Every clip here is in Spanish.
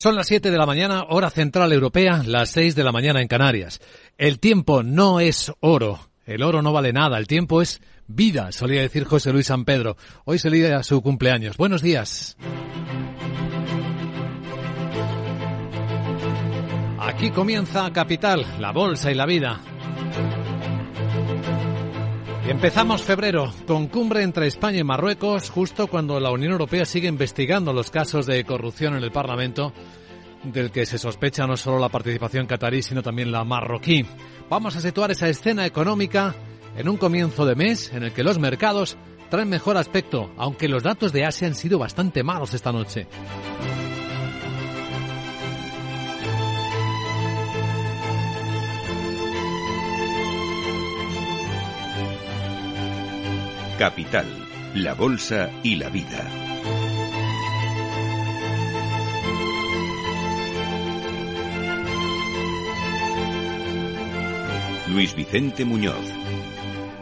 Son las 7 de la mañana, hora central europea, las 6 de la mañana en Canarias. El tiempo no es oro. El oro no vale nada. El tiempo es vida, solía decir José Luis San Pedro. Hoy se a su cumpleaños. Buenos días. Aquí comienza Capital, la bolsa y la vida. Empezamos febrero con cumbre entre España y Marruecos, justo cuando la Unión Europea sigue investigando los casos de corrupción en el Parlamento, del que se sospecha no solo la participación catarí, sino también la marroquí. Vamos a situar esa escena económica en un comienzo de mes en el que los mercados traen mejor aspecto, aunque los datos de Asia han sido bastante malos esta noche. Capital, la Bolsa y la Vida. Luis Vicente Muñoz.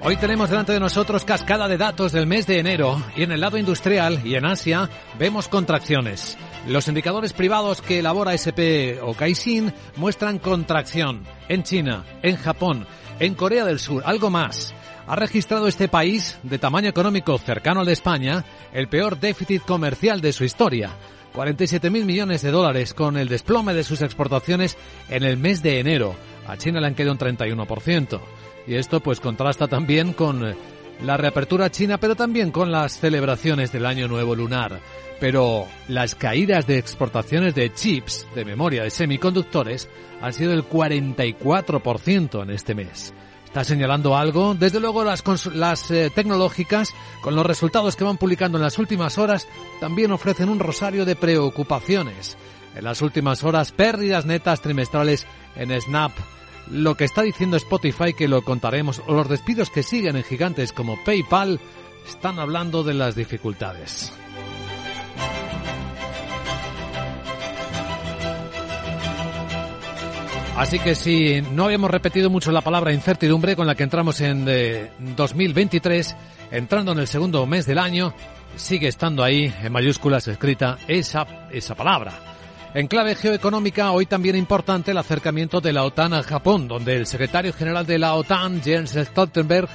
Hoy tenemos delante de nosotros cascada de datos del mes de enero y en el lado industrial y en Asia vemos contracciones. Los indicadores privados que elabora SP o Caixin muestran contracción en China, en Japón, en Corea del Sur, algo más ha registrado este país, de tamaño económico cercano al de España, el peor déficit comercial de su historia. 47.000 millones de dólares con el desplome de sus exportaciones en el mes de enero. A China le han quedado un 31%. Y esto pues contrasta también con la reapertura china, pero también con las celebraciones del Año Nuevo Lunar. Pero las caídas de exportaciones de chips, de memoria de semiconductores, han sido el 44% en este mes está señalando algo. Desde luego las, las eh, tecnológicas, con los resultados que van publicando en las últimas horas, también ofrecen un rosario de preocupaciones. En las últimas horas, pérdidas netas trimestrales en Snap. Lo que está diciendo Spotify, que lo contaremos, o los despidos que siguen en gigantes como PayPal, están hablando de las dificultades. Así que si no habíamos repetido mucho la palabra incertidumbre con la que entramos en 2023, eh, entrando en el segundo mes del año, sigue estando ahí en mayúsculas escrita esa, esa palabra. En clave geoeconómica, hoy también importante el acercamiento de la OTAN a Japón, donde el secretario general de la OTAN, Jens Stoltenberg,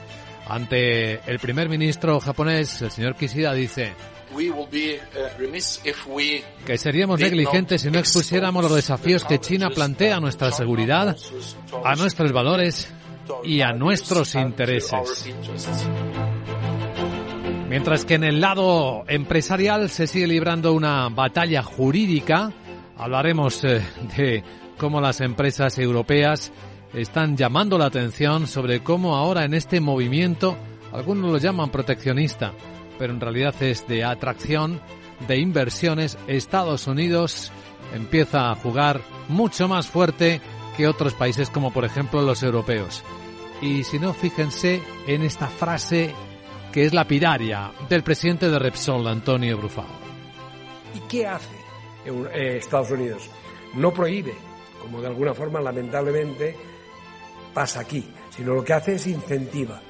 ante el primer ministro japonés, el señor Kishida, dice, que seríamos negligentes si no expusiéramos los desafíos que China plantea a nuestra seguridad, a nuestros valores y a nuestros intereses. Mientras que en el lado empresarial se sigue librando una batalla jurídica, hablaremos eh, de cómo las empresas europeas están llamando la atención sobre cómo ahora en este movimiento, algunos lo llaman proteccionista, pero en realidad es de atracción, de inversiones. Estados Unidos empieza a jugar mucho más fuerte que otros países como por ejemplo los europeos. Y si no, fíjense en esta frase que es lapidaria del presidente de Repsol, Antonio Brufao. ¿Y qué hace eh, Estados Unidos? No prohíbe, como de alguna forma lamentablemente pasa aquí, sino lo que hace es incentiva.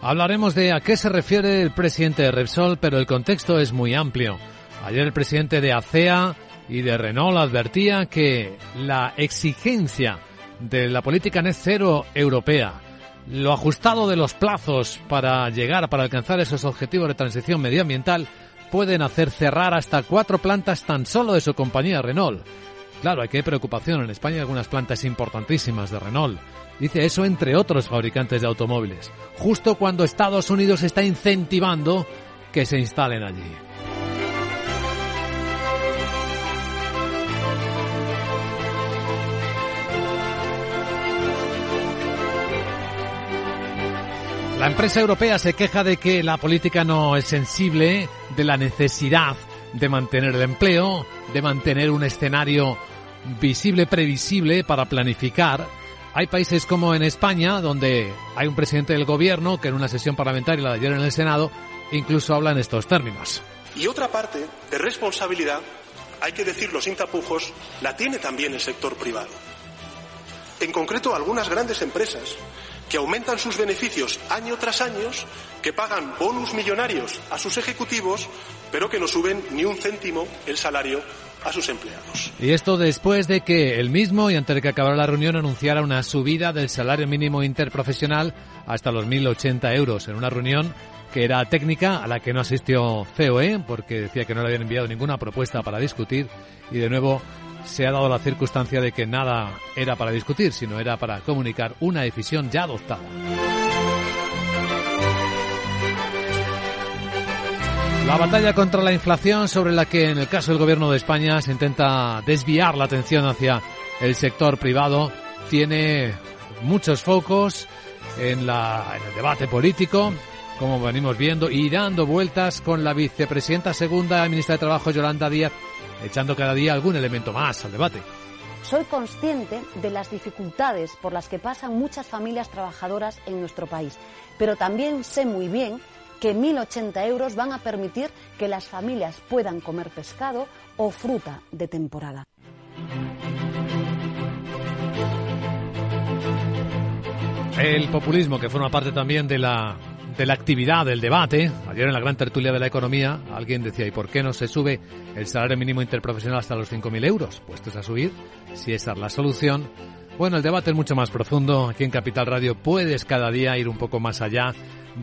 Hablaremos de a qué se refiere el presidente de Repsol, pero el contexto es muy amplio. Ayer el presidente de ACEA y de Renault advertía que la exigencia de la política net cero europea, lo ajustado de los plazos para llegar, para alcanzar esos objetivos de transición medioambiental, pueden hacer cerrar hasta cuatro plantas tan solo de su compañía Renault. Claro, hay preocupación. En España hay algunas plantas importantísimas de Renault. Dice eso entre otros fabricantes de automóviles, justo cuando Estados Unidos está incentivando que se instalen allí. La empresa europea se queja de que la política no es sensible de la necesidad de mantener el empleo, de mantener un escenario visible, previsible para planificar. Hay países como en España, donde hay un presidente del gobierno que en una sesión parlamentaria, la de ayer en el Senado, incluso habla en estos términos. Y otra parte de responsabilidad, hay que decirlo sin tapujos, la tiene también el sector privado. En concreto, algunas grandes empresas que aumentan sus beneficios año tras año, que pagan bonus millonarios a sus ejecutivos, pero que no suben ni un céntimo el salario a sus empleados. Y esto después de que el mismo, y antes de que acabara la reunión, anunciara una subida del salario mínimo interprofesional hasta los 1.080 euros en una reunión que era técnica a la que no asistió COE porque decía que no le habían enviado ninguna propuesta para discutir y de nuevo se ha dado la circunstancia de que nada era para discutir, sino era para comunicar una decisión ya adoptada. La batalla contra la inflación sobre la que en el caso del gobierno de España se intenta desviar la atención hacia el sector privado tiene muchos focos en, la, el debate político, como venimos viendo, y dando vueltas con la vicepresidenta segunda, ministra de Trabajo, Yolanda Díaz, echando cada día algún elemento más al debate. Soy consciente de las dificultades por las que pasan muchas familias trabajadoras en nuestro país, pero también sé muy bien que 1.080 euros van a permitir que las familias puedan comer pescado o fruta de temporada. El populismo, que forma parte también de la, de la actividad, del debate. Ayer en la gran tertulia de la economía, alguien decía, ¿y por qué no se sube el salario mínimo interprofesional hasta los 5.000 euros? Puestos a subir, si esa es la solución. Bueno, el debate es mucho más profundo. Aquí en Capital Radio puedes cada día ir un poco más allá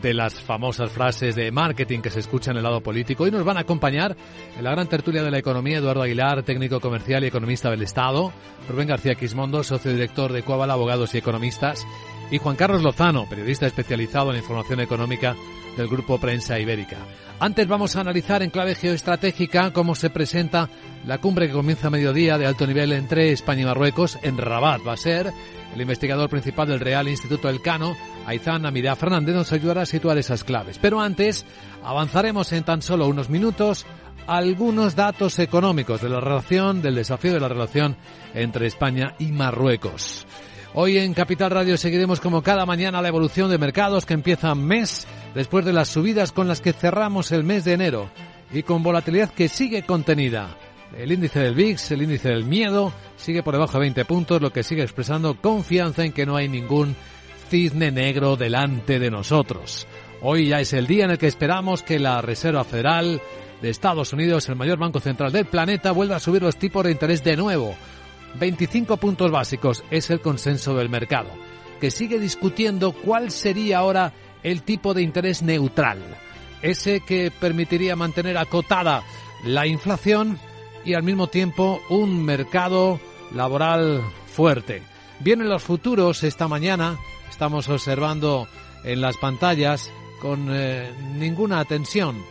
de las famosas frases de marketing que se escuchan en el lado político. Y nos van a acompañar en la gran tertulia de la economía Eduardo Aguilar, técnico comercial y economista del Estado, Rubén García Quismondo, socio director de Coabal Abogados y Economistas, y Juan Carlos Lozano, periodista especializado en información económica del Grupo Prensa Ibérica. Antes vamos a analizar en clave geoestratégica cómo se presenta la cumbre que comienza a mediodía de alto nivel entre España y Marruecos en Rabat. Va a ser el investigador principal del Real Instituto Elcano, Aizán Amidá Fernández, nos ayudará a situar esas claves. Pero antes, avanzaremos en tan solo unos minutos algunos datos económicos de la relación, del desafío de la relación entre España y Marruecos. Hoy en Capital Radio seguiremos como cada mañana la evolución de mercados que empieza mes después de las subidas con las que cerramos el mes de enero y con volatilidad que sigue contenida. El índice del VIX, el índice del miedo, sigue por debajo de 20 puntos, lo que sigue expresando confianza en que no hay ningún cisne negro delante de nosotros. Hoy ya es el día en el que esperamos que la Reserva Federal de Estados Unidos, el mayor banco central del planeta, vuelva a subir los tipos de interés de nuevo 25 puntos básicos es el consenso del mercado, que sigue discutiendo cuál sería ahora el tipo de interés neutral, ese que permitiría mantener acotada la inflación y al mismo tiempo un mercado laboral fuerte. Vienen los futuros esta mañana, estamos observando en las pantallas con eh, ninguna tensión.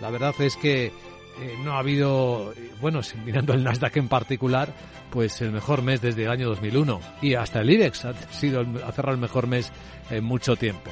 La verdad es que eh, no ha habido, bueno, mirando el Nasdaq en particular, pues el mejor mes desde el año 2001 y hasta el IBEX ha sido ha cerrado el mejor mes en mucho tiempo.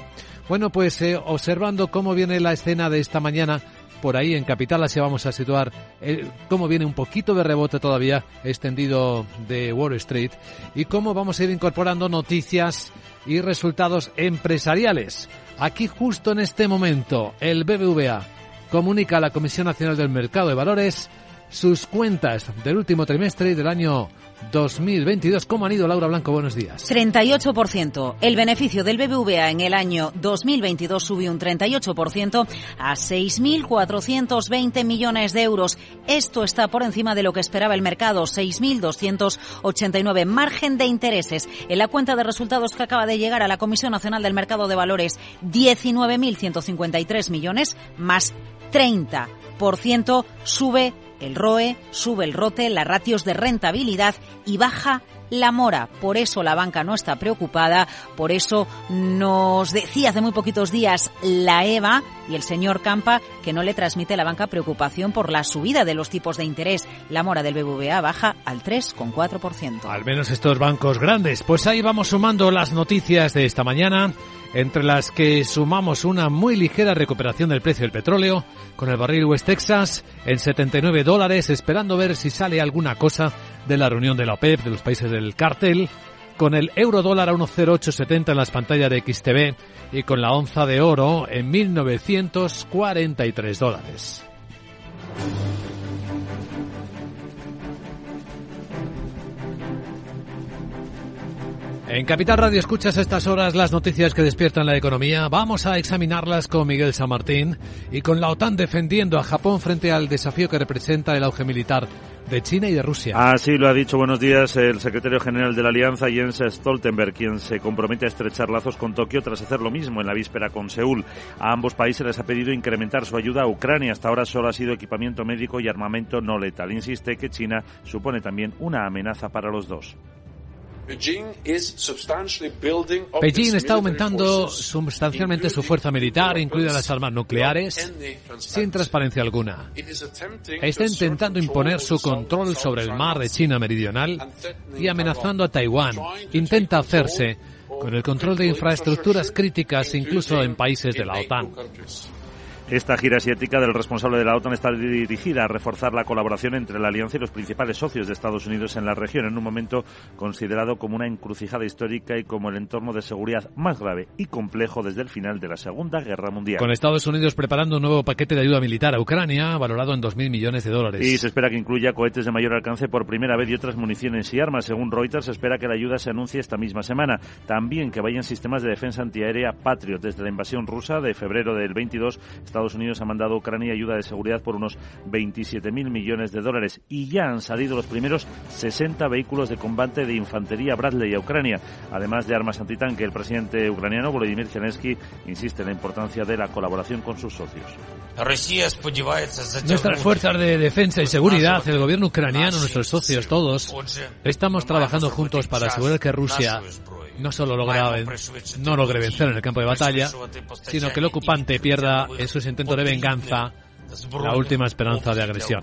Bueno, pues eh, observando cómo viene la escena de esta mañana, por ahí en Capital Asia vamos a situar eh, cómo viene un poquito de rebote todavía extendido de Wall Street y cómo vamos a ir incorporando noticias y resultados empresariales. Aquí justo en este momento el BBVA comunica a la Comisión Nacional del Mercado de Valores sus cuentas del último trimestre del año 2022. ¿Cómo han ido, Laura Blanco? Buenos días. 38%. El beneficio del BBVA en el año 2022 subió un 38% a 6.420 millones de euros. Esto está por encima de lo que esperaba el mercado, 6.289. Margen de intereses en la cuenta de resultados que acaba de llegar a la Comisión Nacional del Mercado de Valores, 19.153 millones más 30% sube el ROE, sube el ROTE, las ratios de rentabilidad y baja la mora. Por eso la banca no está preocupada, por eso nos decía hace muy poquitos días la EVA y el señor Campa que no le transmite a la banca preocupación por la subida de los tipos de interés. La mora del BBVA baja al 3,4%. Al menos estos bancos grandes. Pues ahí vamos sumando las noticias de esta mañana entre las que sumamos una muy ligera recuperación del precio del petróleo, con el barril West Texas en 79 dólares, esperando ver si sale alguna cosa de la reunión de la OPEP, de los países del cartel, con el euro dólar a 1,0870 en las pantallas de XTV y con la onza de oro en 1.943 dólares. En Capital Radio escuchas a estas horas las noticias que despiertan la economía. Vamos a examinarlas con Miguel San Martín y con la OTAN defendiendo a Japón frente al desafío que representa el auge militar de China y de Rusia. Así lo ha dicho buenos días el secretario general de la Alianza, Jens Stoltenberg, quien se compromete a estrechar lazos con Tokio tras hacer lo mismo en la víspera con Seúl. A ambos países les ha pedido incrementar su ayuda a Ucrania. Hasta ahora solo ha sido equipamiento médico y armamento no letal. Insiste que China supone también una amenaza para los dos. Beijing está aumentando sustancialmente su fuerza militar, incluidas las armas nucleares, sin transparencia alguna. Está intentando imponer su control sobre el mar de China Meridional y amenazando a Taiwán. Intenta hacerse con el control de infraestructuras críticas incluso en países de la OTAN. Esta gira asiática del responsable de la OTAN está dirigida a reforzar la colaboración entre la alianza y los principales socios de Estados Unidos en la región, en un momento considerado como una encrucijada histórica y como el entorno de seguridad más grave y complejo desde el final de la Segunda Guerra Mundial. Con Estados Unidos preparando un nuevo paquete de ayuda militar a Ucrania, valorado en 2.000 millones de dólares. Y se espera que incluya cohetes de mayor alcance por primera vez y otras municiones y armas. Según Reuters, se espera que la ayuda se anuncie esta misma semana. También que vayan sistemas de defensa antiaérea Patriot. Desde la invasión rusa de febrero del 22, Estados Unidos ha mandado a Ucrania ayuda de seguridad por unos 27.000 millones de dólares. Y ya han salido los primeros 60 vehículos de combate de infantería Bradley a Ucrania, además de armas antitanque. El presidente ucraniano Volodymyr Zelensky insiste en la importancia de la colaboración con sus socios. Nuestras fuerzas de defensa y seguridad, el gobierno ucraniano, nuestros socios, todos, estamos trabajando juntos para asegurar que Rusia no solo logra, no logre vencer en el campo de batalla, sino que el ocupante pierda en sus intentos de venganza la última esperanza de agresión.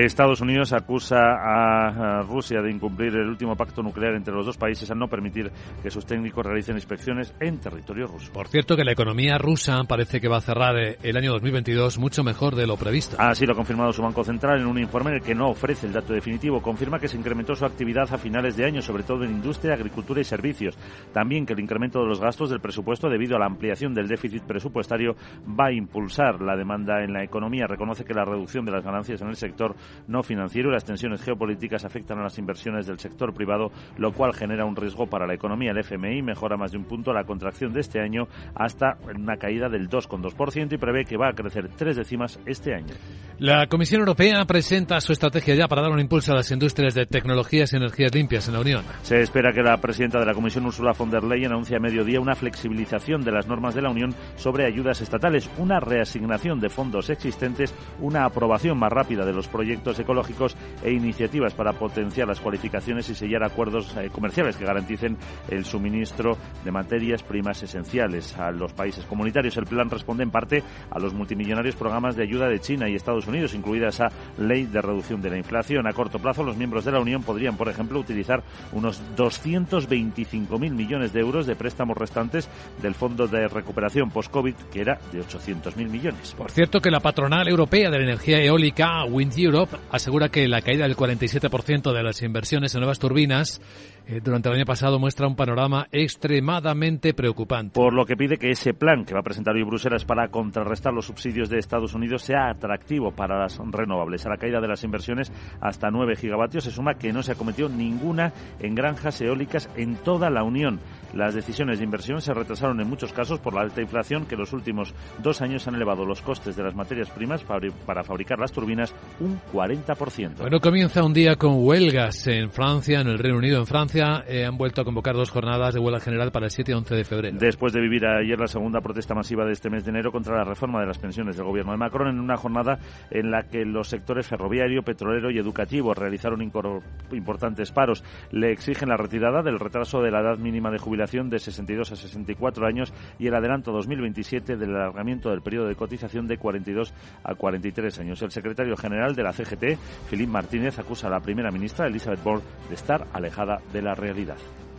Estados Unidos acusa a Rusia de incumplir el último pacto nuclear entre los dos países al no permitir que sus técnicos realicen inspecciones en territorio ruso. Por cierto, que la economía rusa parece que va a cerrar eh, el año 2022 mucho mejor de lo previsto. Así lo ha confirmado su Banco Central en un informe en el que no ofrece el dato definitivo. Confirma que se incrementó su actividad a finales de año, sobre todo en industria, agricultura y servicios. También que el incremento de los gastos del presupuesto debido a la ampliación del déficit presupuestario va a impulsar la demanda en la economía. Reconoce que la reducción de las ganancias en el sector no financiero y las tensiones geopolíticas afectan a las inversiones del sector privado, lo cual genera un riesgo para la economía. El FMI mejora más de un punto la contracción de este año hasta una caída del 2,2% y prevé que va a crecer tres décimas este año. La Comisión Europea presenta su estrategia ya para dar un impulso a las industrias de tecnologías y energías limpias en la Unión. Se espera que la presidenta de la Comisión, Ursula von der Leyen, anuncie a mediodía una flexibilización de las normas de la Unión sobre ayudas estatales, una reasignación de fondos existentes, una aprobación más rápida de los proyectos ecológicos e iniciativas para potenciar las cualificaciones y sellar acuerdos eh, comerciales que garanticen el suministro de materias primas esenciales a los países comunitarios. El plan responde en parte a los multimillonarios programas de ayuda de China y Estados Unidos, incluida esa ley de reducción de la inflación. A corto plazo, los miembros de la Unión podrían, por ejemplo, utilizar unos 225.000 millones de euros de préstamos restantes del Fondo de Recuperación Post-COVID, que era de 800.000 millones. Por cierto, que la patronal europea de la energía eólica, Wind Europe, asegura que la caída del 47% de las inversiones en nuevas turbinas eh, durante el año pasado muestra un panorama extremadamente preocupante. Por lo que pide que ese plan que va a presentar hoy Bruselas para contrarrestar los subsidios de Estados Unidos sea atractivo para las renovables. A la caída de las inversiones hasta 9 gigavatios se suma que no se acometió ninguna en granjas eólicas en toda la Unión. Las decisiones de inversión se retrasaron en muchos casos por la alta inflación que los últimos dos años han elevado los costes de las materias primas para fabricar las turbinas un 40%. Bueno, comienza un día con huelgas en Francia, en el Reino Unido, en Francia eh, han vuelto a convocar dos jornadas de huelga general para el 7 y 11 de febrero. Después de vivir ayer la segunda protesta masiva de este mes de enero contra la reforma de las pensiones del gobierno de Macron, en una jornada en la que los sectores ferroviario, petrolero y educativo realizaron importantes paros, le exigen la retirada del retraso de la edad mínima de jubilación de 62 a 64 años y el adelanto 2027 del alargamiento del periodo de cotización de 42 a 43 años. El secretario general de la CGT, Philippe Martínez, acusa a la primera ministra, Elizabeth Borne, de estar alejada de la realidad.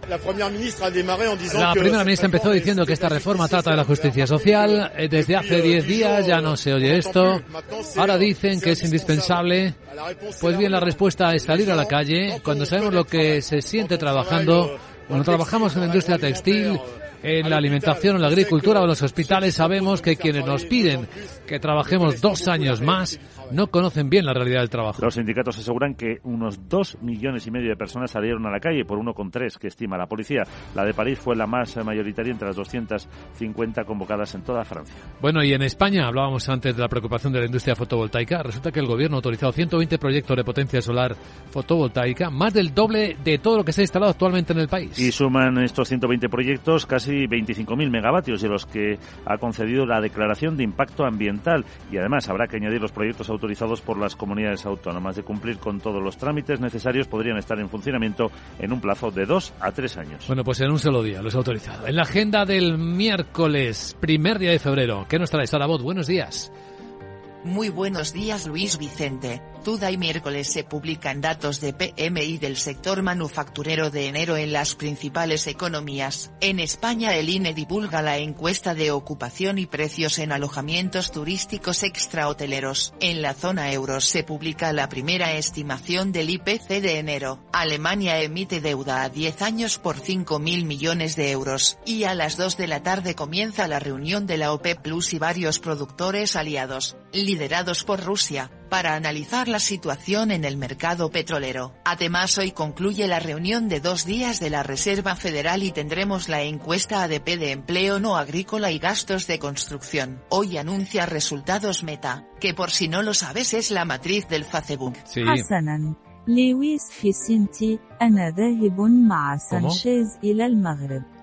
La primera ministra empezó diciendo que esta reforma trata de la justicia social. Eh, desde hace 10 días ya no se oye esto. Ahora dicen que es indispensable. Pues bien, la respuesta es salir a la calle cuando sabemos lo que se siente trabajando. Cuando trabajamos en la industria textil, en la alimentación, en la agricultura o en los hospitales, sabemos que quienes nos piden que trabajemos dos años más no conocen bien la realidad del trabajo. Los sindicatos aseguran que unos dos millones y medio de personas salieron a la calle por uno con tres que estima la policía. La de París fue la más mayoritaria entre las 250 convocadas en toda Francia. Bueno, y en España hablábamos antes de la preocupación de la industria fotovoltaica. Resulta que el gobierno ha autorizado 120 proyectos de potencia solar fotovoltaica, más del doble de todo lo que se ha instalado actualmente en el país. Y suman estos 120 proyectos casi 25.000 megavatios de los que ha concedido la declaración de impacto ambiental. Y además habrá que añadir los proyectos autorizados por las comunidades autónomas. De cumplir con todos los trámites necesarios, podrían estar en funcionamiento en un plazo de dos a tres años. Bueno, pues en un solo día los autorizado. En la agenda del miércoles, primer día de febrero, ¿qué nos trae Sara Bot? Buenos días. Muy buenos días Luis Vicente. Y miércoles se publican datos de PMI del sector manufacturero de enero en las principales economías. En España el INE divulga la encuesta de ocupación y precios en alojamientos turísticos extrahoteleros. En la zona euro se publica la primera estimación del IPC de enero. Alemania emite deuda a 10 años por 5.000 millones de euros. Y a las 2 de la tarde comienza la reunión de la OPEP Plus y varios productores aliados liderados por Rusia, para analizar la situación en el mercado petrolero. Además hoy concluye la reunión de dos días de la Reserva Federal y tendremos la encuesta ADP de empleo no agrícola y gastos de construcción. Hoy anuncia resultados Meta, que por si no lo sabes es la matriz del Facebook. Sí.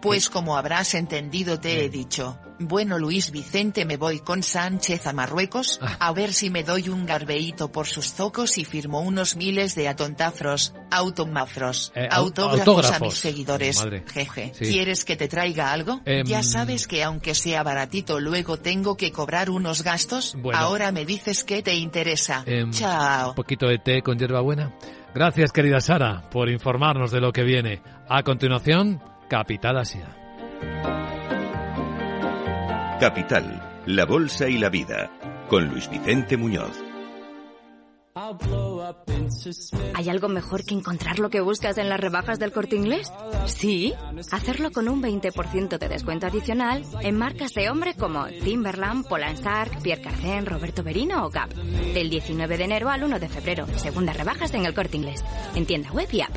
Pues como habrás entendido te he dicho, bueno Luis Vicente me voy con Sánchez a Marruecos, a ver si me doy un garbeíto por sus zocos y firmo unos miles de atontafros, automafros, Eh, au- autógrafos, a mis seguidores. Madre. Jeje, Sí. ¿quieres que te traiga algo? Em, Ya sabes que aunque sea baratito luego tengo que cobrar unos gastos, Bueno. ahora me dices que te interesa. Em, Chao. Un poquito de té con hierbabuena. Gracias, querida Sara, por informarnos de lo que viene. A continuación, Capital Asia. Capital, la Bolsa y la Vida, con Luis Vicente Muñoz. ¿Hay algo mejor que encontrar lo que buscas en las rebajas del corte inglés? Sí, hacerlo con un 20% de descuento adicional en marcas de hombre como Timberland, Polansark, Pierre Cardin, Roberto Berino o Gap. Del 19 de enero al 1 de febrero, segundas rebajas en el corte inglés. En tienda web y app.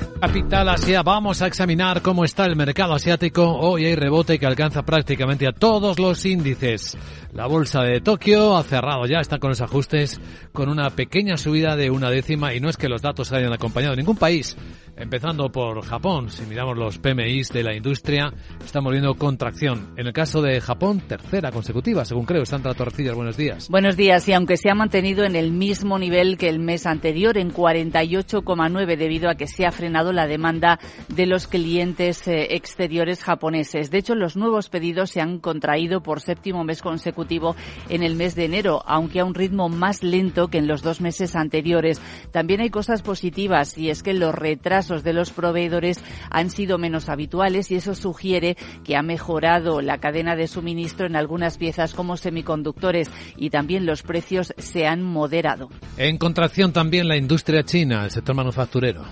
Capital Asia, vamos a examinar cómo está el mercado asiático. Hoy hay rebote que alcanza prácticamente a todos los índices. La bolsa de Tokio ha cerrado ya, está con los ajustes, con una pequeña subida de una décima y no es que los datos hayan acompañado ningún país. Empezando por Japón, si miramos los PMIs de la industria, estamos viendo contracción. En el caso de Japón, tercera consecutiva, según creo. Sandra Torrecillas, buenos días. Buenos días. Y aunque se ha mantenido en el mismo nivel que el mes anterior, en 48,9, debido a que se ha frenado la demanda de los clientes eh, exteriores japoneses. De hecho, los nuevos pedidos se han contraído por séptimo mes consecutivo en el mes de enero, aunque a un ritmo más lento que en los dos meses anteriores. También hay cosas positivas y es que los retrasos de los proveedores han sido menos habituales y eso sugiere que ha mejorado la cadena de suministro en algunas piezas como semiconductores y también los precios se han moderado. En contracción también la industria china, el sector manufacturero.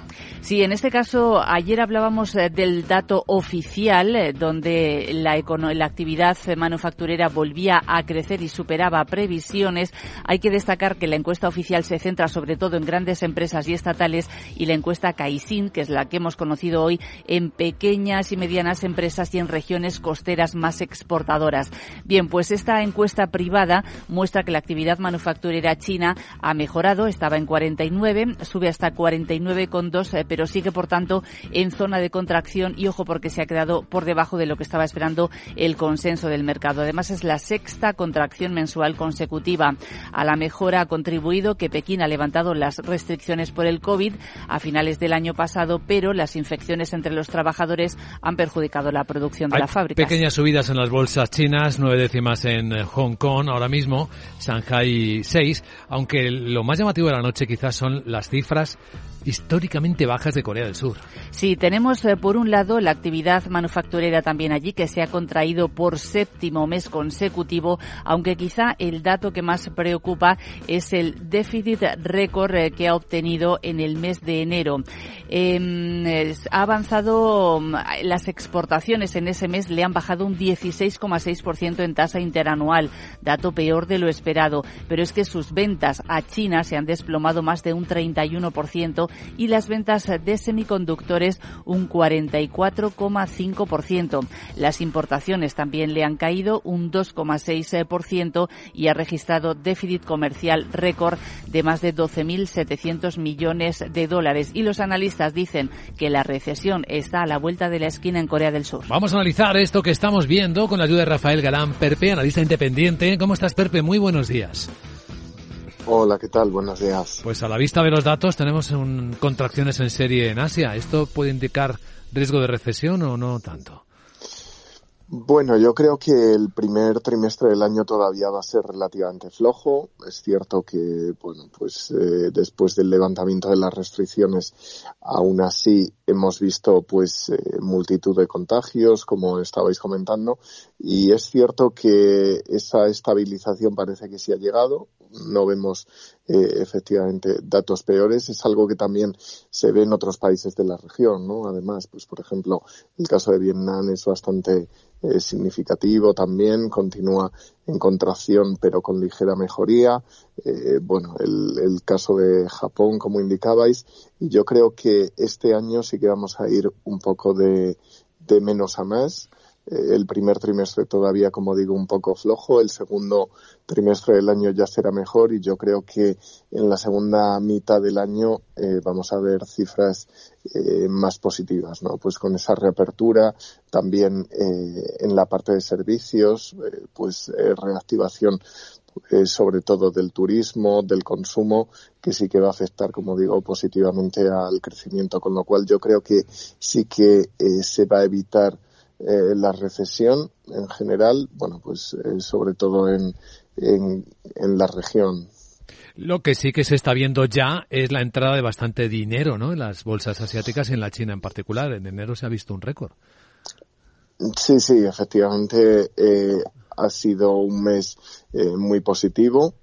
Sí, en este caso, ayer hablábamos eh, del dato oficial, eh, donde la, la actividad manufacturera volvía a crecer y superaba previsiones. Hay que destacar que la encuesta oficial se centra sobre todo en grandes empresas y estatales y la encuesta Caixin, que es la que hemos conocido hoy, en pequeñas y medianas empresas y en regiones costeras más exportadoras. Bien, pues esta encuesta privada muestra que la actividad manufacturera china ha mejorado, estaba en 49, sube hasta 49,2, eh, pero sigue por tanto en zona de contracción y ojo porque se ha quedado por debajo de lo que estaba esperando el consenso del mercado. Además es la sexta contracción mensual consecutiva. A la mejora ha contribuido que Pekín ha levantado las restricciones por el COVID a finales del año pasado pasado, pero las infecciones entre los trabajadores han perjudicado la producción de Hay la fábrica. Pequeñas subidas en las bolsas chinas, nueve décimas en Hong Kong ahora mismo, Shanghai 6, aunque lo más llamativo de la noche quizás son las cifras históricamente bajas de Corea del Sur. Sí, tenemos eh, por un lado la actividad manufacturera también allí que se ha contraído por séptimo mes consecutivo, aunque quizá el dato que más preocupa es el déficit récord eh, que ha obtenido en el mes de enero. Es- ha avanzado mm, las exportaciones en ese mes le han bajado un 16,6% en tasa interanual, dato peor de lo esperado, pero es que sus ventas a China se han desplomado más de un 31% y las ventas de semiconductores un 44,5%. Las importaciones también le han caído un 2,6% y ha registrado déficit comercial récord de más de 12.700 millones de dólares. Y los analistas dicen que la recesión está a la vuelta de la esquina en Corea del Sur. Vamos a analizar esto que estamos viendo con la ayuda de Rafael Galán Perpe, analista independiente. ¿Cómo estás, Perpe? Muy buenos días. Hola, ¿qué tal? Buenos días. Pues a la vista de los datos tenemos un- contracciones en serie en Asia. ¿Esto puede indicar riesgo de recesión o no tanto? Bueno, yo creo que el primer trimestre del año todavía va a ser relativamente flojo. Es cierto que, bueno, pues eh, después del levantamiento de las restricciones, aún así hemos visto pues eh, multitud de contagios, como estabais comentando, y es cierto que esa estabilización parece que sí ha llegado. No vemos eh, efectivamente datos peores. Es algo que también se ve en otros países de la región, ¿no? Además, pues por ejemplo, el caso de Vietnam es bastante eh, significativo también, continúa en contracción pero con ligera mejoría. Eh, bueno, el, el caso de Japón, como indicabais, y yo creo que este año sí que vamos a ir un poco de, de menos a más. El primer trimestre todavía, como digo, un poco flojo. El segundo trimestre del año ya será mejor y yo creo que en la segunda mitad del año eh, vamos a ver cifras eh, más positivas, ¿no? Pues con esa reapertura, también eh, en la parte de servicios, eh, pues eh, reactivación sobre todo del turismo, del consumo, que sí que va a afectar, como digo, positivamente al crecimiento, con lo cual yo creo que sí que se va a evitar eh, la recesión en general, bueno, pues eh, sobre todo en, en, en la región. Lo que sí que se está viendo ya es la entrada de bastante dinero ¿no? en las bolsas asiáticas y en la China en particular. En enero se ha visto un récord. Sí, sí, efectivamente eh, ha sido un mes eh, muy positivo.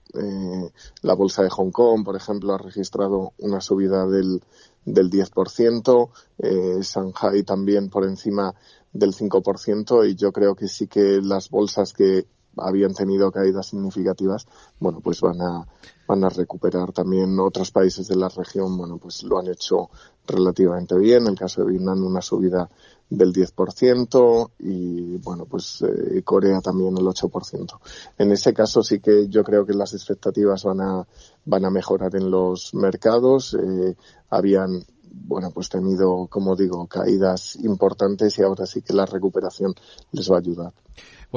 La bolsa de Hong Kong, por ejemplo, ha registrado una subida del, del 10%, eh, Shanghai también por encima del 5% y yo creo que sí que las bolsas que habían tenido caídas significativas, bueno, pues van a, van a recuperar también otros países de la región, bueno, pues lo han hecho relativamente bien. En el caso de Vietnam, una subida del 10% y, bueno, pues eh, Corea también el 8%. En ese caso sí que yo creo que las expectativas van a, van a mejorar en los mercados. Eh, habían bueno, pues tenido, como digo, caídas importantes y ahora sí que la recuperación les va a ayudar.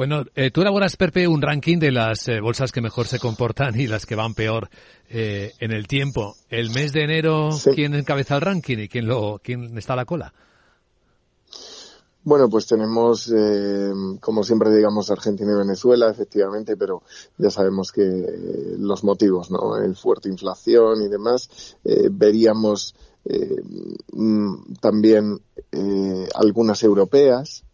Bueno, eh, tú elaboras, Perpe, un ranking de las eh, bolsas que mejor se comportan y las que van peor eh, en el tiempo. El mes de enero, sí. ¿quién encabeza el ranking y quién, lo, quién está a la cola? Bueno, pues tenemos, eh, como siempre digamos, Argentina y Venezuela, efectivamente, pero ya sabemos que eh, los motivos, ¿no? El fuerte inflación y demás, eh, veríamos eh, también eh, algunas europeas,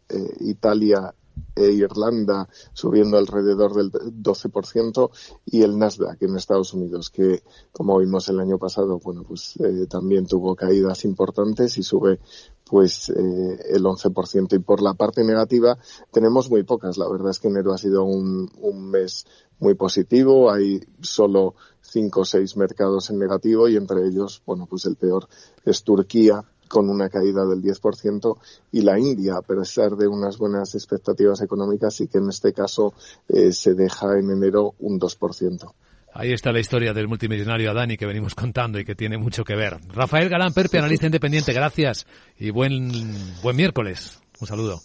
Italia e Irlanda subiendo alrededor del 12% y el Nasdaq en Estados Unidos que como vimos el año pasado bueno pues eh, también tuvo caídas importantes y sube pues eh, el 11% y por la parte negativa tenemos muy pocas. La verdad es que enero ha sido un, un mes muy positivo. Hay solo cinco o seis mercados en negativo y entre ellos bueno pues el peor es Turquía con una caída del 10% y la India, a pesar de unas buenas expectativas económicas, y que en este caso eh, se deja en enero un 2%. Ahí está la historia del multimillonario Adani que venimos contando y que tiene mucho que ver. Rafael Galán Perpe, analista independiente, gracias y buen, buen miércoles. Un saludo.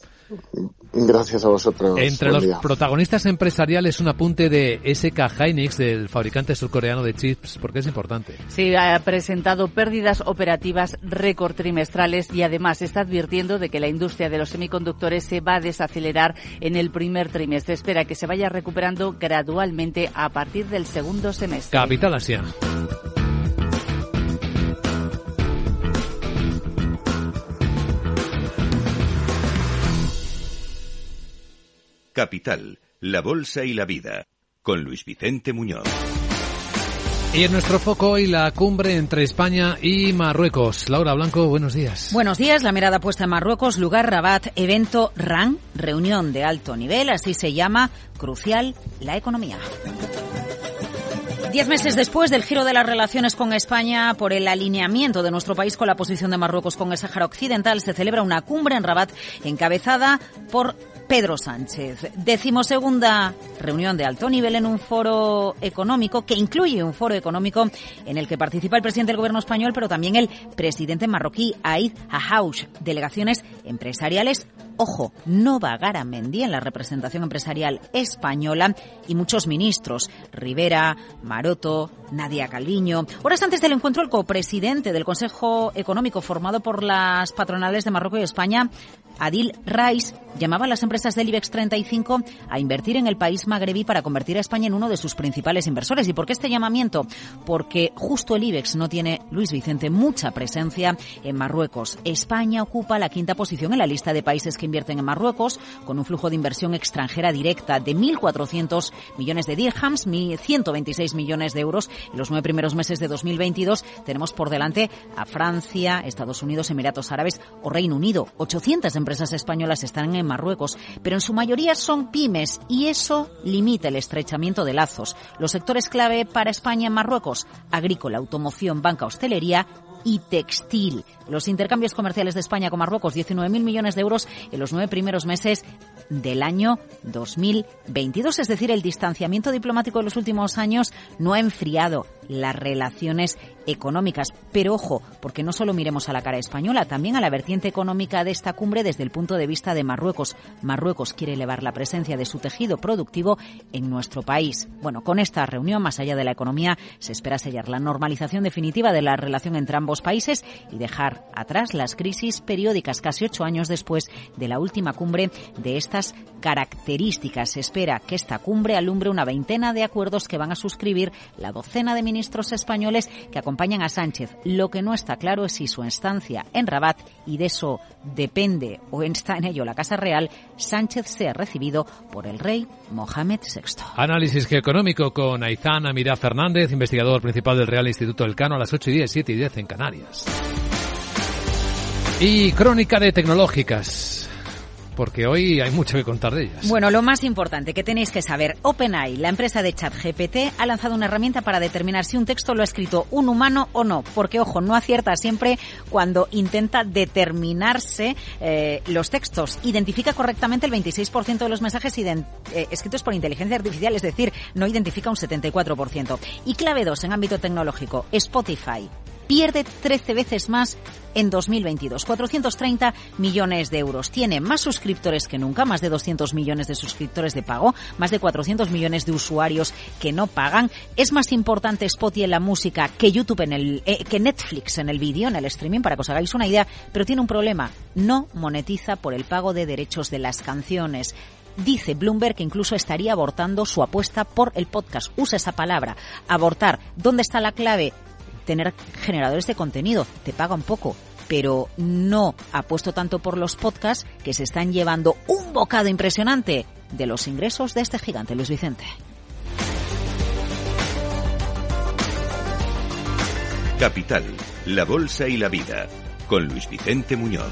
Gracias a vosotros. Entre los protagonistas empresariales, un apunte de SK Hynix, del fabricante surcoreano de chips, porque es importante. Sí, ha presentado pérdidas operativas récord trimestrales y además está advirtiendo de que la industria de los semiconductores se va a desacelerar en el primer trimestre. Espera que se vaya recuperando gradualmente a partir del segundo semestre. Capital Asia. Capital, la Bolsa y la Vida, con Luis Vicente Muñoz. Y en nuestro foco hoy la cumbre entre España y Marruecos. Laura Blanco, buenos días. Buenos días, la mirada puesta en Marruecos, lugar Rabat, evento RAN, reunión de alto nivel, así se llama, crucial la economía. Diez meses después del giro de las relaciones con España por el alineamiento de nuestro país con la posición de Marruecos con el Sáhara Occidental, se celebra una cumbre en Rabat encabezada por Pedro Sánchez. Decimosegunda reunión de alto nivel en un foro económico que incluye un foro económico en el que participa el presidente del gobierno español, pero también el presidente marroquí Aid Ahaush. Delegaciones empresariales Ojo, no va Garamendi en la representación empresarial española y muchos ministros, Rivera, Maroto, Nadia Calviño. Horas antes del encuentro, el copresidente del Consejo Económico formado por las patronales de Marruecos y España, Adil Rais, llamaba a las empresas del IBEX 35 a invertir en el país magrebí para convertir a España en uno de sus principales inversores. ¿Y por qué este llamamiento? Porque justo el IBEX no tiene, Luis Vicente, mucha presencia en Marruecos. España ocupa la quinta posición en la lista de países que invierten en Marruecos, con un flujo de inversión extranjera directa de 1.400 millones de dirhams, 126 millones de euros. En los nueve primeros meses de 2022 tenemos por delante a Francia, Estados Unidos, Emiratos Árabes o Reino Unido. 800 empresas españolas están en Marruecos, pero en su mayoría son pymes y eso limita el estrechamiento de lazos. Los sectores clave para España en Marruecos, agrícola, automoción, banca, hostelería, y textil. Los intercambios comerciales de España con Marruecos, 19.000 millones de euros en los nueve primeros meses del año 2022. Es decir, el distanciamiento diplomático de los últimos años no ha enfriado las relaciones económicas. Pero ojo, porque no solo miremos a la cara española, también a la vertiente económica de esta cumbre desde el punto de vista de Marruecos. Marruecos quiere elevar la presencia de su tejido productivo en nuestro país. Bueno, con esta reunión, más allá de la economía, se espera sellar la normalización definitiva de la relación entre ambos países y dejar atrás las crisis periódicas casi ocho años después de la última cumbre de estas características. Se espera que esta cumbre alumbre una veintena de acuerdos que van a suscribir la docena de ministros españoles que acompañan a Sánchez. Lo que no está claro es si su estancia en Rabat, y de eso depende o está en ello la Casa Real, Sánchez sea recibido por el rey Mohamed VI. Análisis económico con Aizán Amirá Fernández, investigador principal del Real Instituto del Cano, a las 8 y 10, 7 y 10 en Canarias. Y crónica de tecnológicas porque hoy hay mucho que contar de ellas. Bueno, lo más importante que tenéis que saber, OpenAI, la empresa de ChatGPT, ha lanzado una herramienta para determinar si un texto lo ha escrito un humano o no, porque ojo, no acierta siempre cuando intenta determinarse eh, los textos. Identifica correctamente el 26% de los mensajes eh, escritos por inteligencia artificial, es decir, no identifica un 74%. Y clave 2 en ámbito tecnológico, Spotify pierde 13 veces más en 2022. 430 millones de euros. Tiene más suscriptores que nunca, más de 200 millones de suscriptores de pago, más de 400 millones de usuarios que no pagan. Es más importante Spotify en la música que YouTube en el, eh, que Netflix en el vídeo, en el streaming, para que os hagáis una idea, pero tiene un problema. No monetiza por el pago de derechos de las canciones. Dice Bloomberg que incluso estaría abortando su apuesta por el podcast. Usa esa palabra, abortar. ¿Dónde está la clave? Tener generadores de contenido, te paga un poco, pero no ha puesto tanto por los podcasts que se están llevando un bocado impresionante de los ingresos de este gigante, Luis Vicente. Capital, la Bolsa y la Vida, con Luis Vicente Muñoz.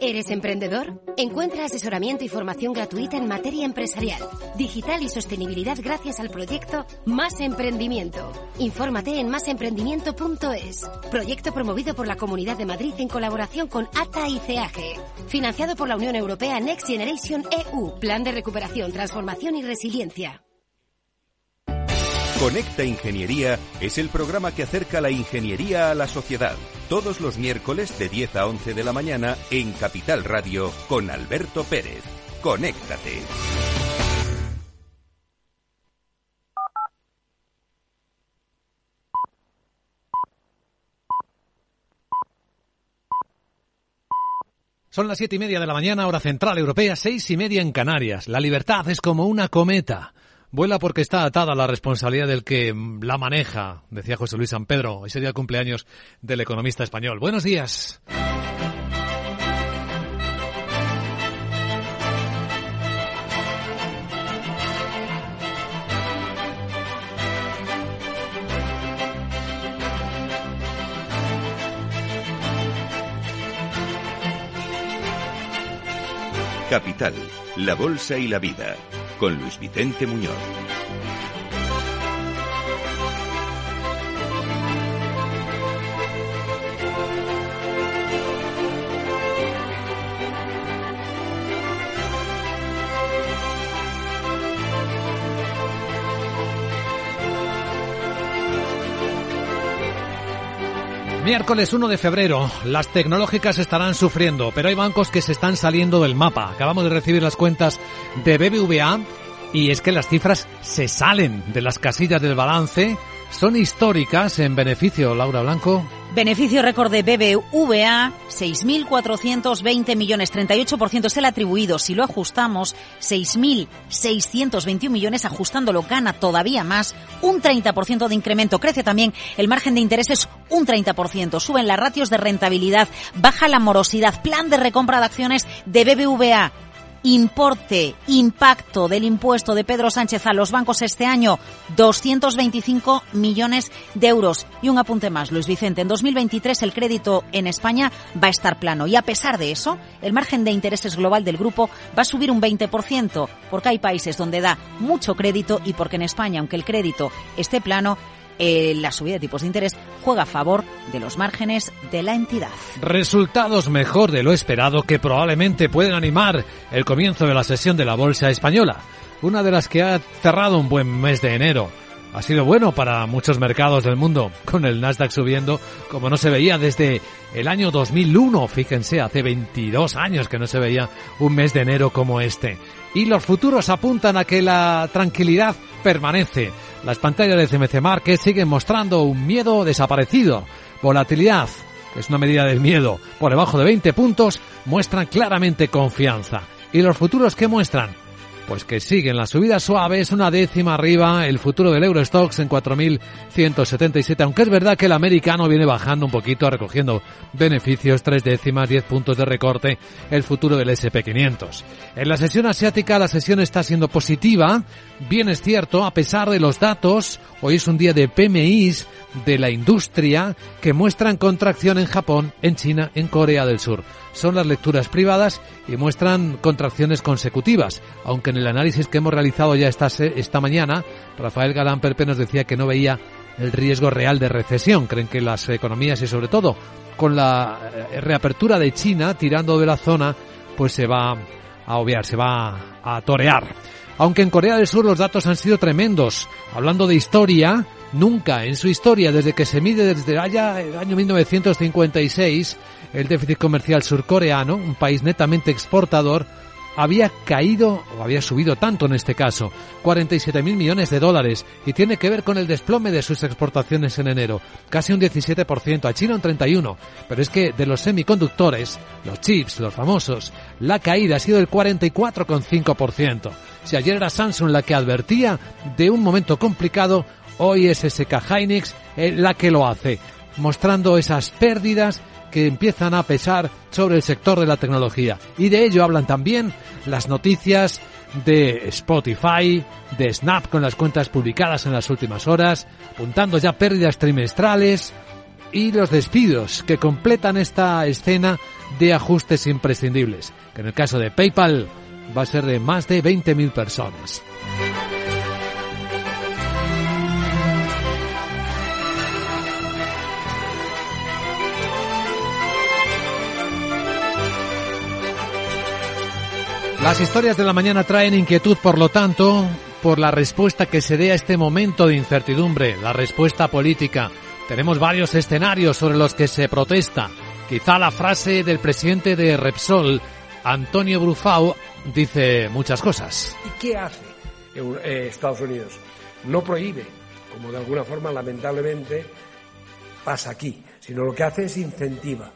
¿Eres emprendedor? Encuentra asesoramiento y formación gratuita en materia empresarial, digital y sostenibilidad gracias al proyecto Más Emprendimiento. Infórmate en másemprendimiento.es. Proyecto promovido por la Comunidad de Madrid en colaboración con ATA y CEAGE. Financiado por la Unión Europea Next Generation EU. Plan de recuperación, transformación y resiliencia. Conecta Ingeniería es el programa que acerca la ingeniería a la sociedad. Todos los miércoles de 10 a 11 de la mañana en Capital Radio con Alberto Pérez. Conéctate. Son las siete y media de la mañana, hora central europea, seis y media en Canarias. La libertad es como una cometa. Vuela porque está atada a la responsabilidad del que la maneja, decía José Luis San Pedro. Ese día cumpleaños del economista español. Buenos días. Capital, la Bolsa y la Vida, con Luis Vicente Muñoz. Miércoles 1 de febrero, las tecnológicas estarán sufriendo, pero hay bancos que se están saliendo del mapa. Acabamos de recibir las cuentas de BBVA y es que las cifras se salen de las casillas del balance, son históricas en beneficio, Laura Blanco. Beneficio récord de BBVA, 6.420 millones, 38% es el atribuido. Si lo ajustamos, 6.621 millones, ajustándolo gana todavía más, un 30% de incremento. Crece también el margen de intereses, un 30%. Suben las ratios de rentabilidad, baja la morosidad, plan de recompra de acciones de BBVA importe, impacto del impuesto de Pedro Sánchez a los bancos este año, 225 millones de euros. Y un apunte más, Luis Vicente, en 2023 el crédito en España va a estar plano y a pesar de eso, el margen de intereses global del grupo va a subir un 20%, porque hay países donde da mucho crédito y porque en España, aunque el crédito esté plano, eh, la subida de tipos de interés juega a favor de los márgenes de la entidad. Resultados mejor de lo esperado que probablemente pueden animar el comienzo de la sesión de la Bolsa Española, una de las que ha cerrado un buen mes de enero. Ha sido bueno para muchos mercados del mundo, con el Nasdaq subiendo como no se veía desde el año 2001. Fíjense, hace 22 años que no se veía un mes de enero como este. Y los futuros apuntan a que la tranquilidad permanece. Las pantallas de CMC Market siguen mostrando un miedo desaparecido. Volatilidad, que es una medida del miedo, por debajo de 20 puntos, muestran claramente confianza. ¿Y los futuros qué muestran? Pues que siguen la subida suave, es una décima arriba el futuro del Eurostox en 4.177, aunque es verdad que el americano viene bajando un poquito, recogiendo beneficios, tres décimas, 10 puntos de recorte, el futuro del SP500. En la sesión asiática la sesión está siendo positiva, bien es cierto, a pesar de los datos, hoy es un día de PMIs de la industria que muestran contracción en Japón, en China, en Corea del Sur son las lecturas privadas y muestran contracciones consecutivas, aunque en el análisis que hemos realizado ya esta, esta mañana, Rafael Galán Perpe nos decía que no veía el riesgo real de recesión. Creen que las economías y sobre todo con la eh, reapertura de China tirando de la zona, pues se va a obviar, se va a torear. Aunque en Corea del Sur los datos han sido tremendos. Hablando de historia, nunca en su historia, desde que se mide desde el año 1956, el déficit comercial surcoreano, un país netamente exportador, había caído o había subido tanto en este caso, 47.000 millones de dólares, y tiene que ver con el desplome de sus exportaciones en enero, casi un 17%, a China un 31%, pero es que de los semiconductores, los chips, los famosos, la caída ha sido del 44,5%. Si ayer era Samsung la que advertía de un momento complicado, hoy es SK Hynix eh, la que lo hace, mostrando esas pérdidas que empiezan a pesar sobre el sector de la tecnología. Y de ello hablan también las noticias de Spotify, de Snap con las cuentas publicadas en las últimas horas, apuntando ya pérdidas trimestrales y los despidos que completan esta escena de ajustes imprescindibles, que en el caso de PayPal va a ser de más de 20.000 personas. Las historias de la mañana traen inquietud, por lo tanto, por la respuesta que se dé a este momento de incertidumbre, la respuesta política. Tenemos varios escenarios sobre los que se protesta. Quizá la frase del presidente de Repsol, Antonio Brufau, dice muchas cosas. ¿Y qué hace eh, Estados Unidos? No prohíbe, como de alguna forma lamentablemente pasa aquí, sino lo que hace es incentiva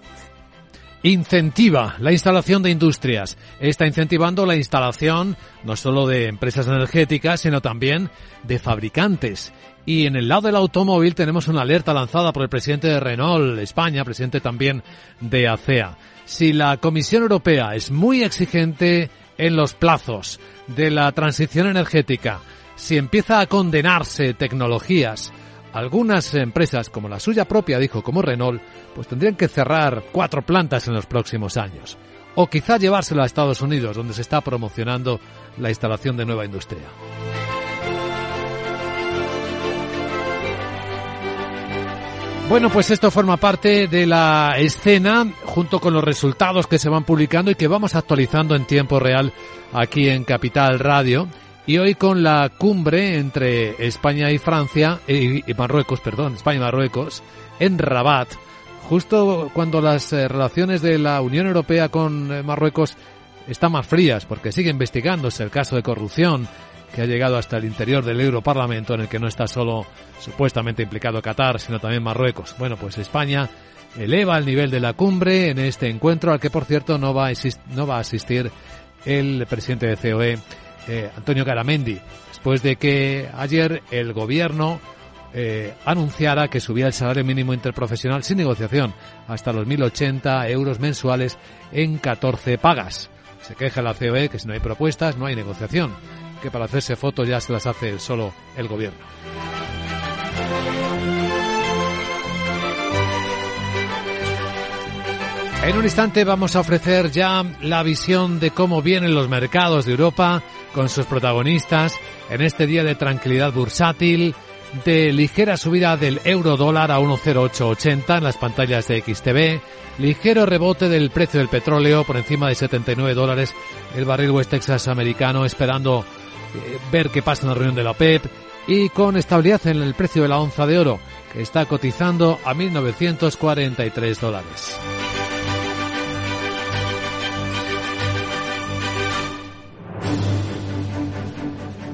incentiva la instalación de industrias. Está incentivando la instalación no solo de empresas energéticas, sino también de fabricantes. Y en el lado del automóvil tenemos una alerta lanzada por el presidente de Renault España, presidente también de ACEA. Si la Comisión Europea es muy exigente en los plazos de la transición energética, si empieza a condenarse tecnologías algunas empresas, como la suya propia, dijo, como Renault, pues tendrían que cerrar cuatro plantas en los próximos años. O quizá llevárselo a Estados Unidos, donde se está promocionando la instalación de nueva industria. Bueno, pues esto forma parte de la escena junto con los resultados que se van publicando y que vamos actualizando en tiempo real aquí en Capital Radio. Y hoy con la cumbre entre España y Francia, y, Marruecos, perdón, España y Marruecos, en Rabat, justo cuando las eh, relaciones de la Unión Europea con eh, Marruecos están más frías, porque sigue investigándose el caso de corrupción que ha llegado hasta el interior del Europarlamento, en el que no está solo supuestamente implicado Qatar, sino también Marruecos. Bueno, pues España eleva el nivel de la cumbre en este encuentro, al que por cierto no va a, no va a asistir el presidente de COE, Antonio Garamendi, después de que ayer el gobierno eh, anunciara que subía el salario mínimo interprofesional sin negociación hasta los 1.080 euros mensuales en 14 pagas. Se queja la COE que si no hay propuestas no hay negociación, que para hacerse fotos ya se las hace solo el gobierno. En un instante vamos a ofrecer ya la visión de cómo vienen los mercados de Europa con sus protagonistas en este día de tranquilidad bursátil, de ligera subida del euro dólar a 1,0880 en las pantallas de XTV, ligero rebote del precio del petróleo por encima de 79 dólares el barril West Texas americano esperando eh, ver qué pasa en la reunión de la OPEP y con estabilidad en el precio de la onza de oro que está cotizando a 1.943 dólares.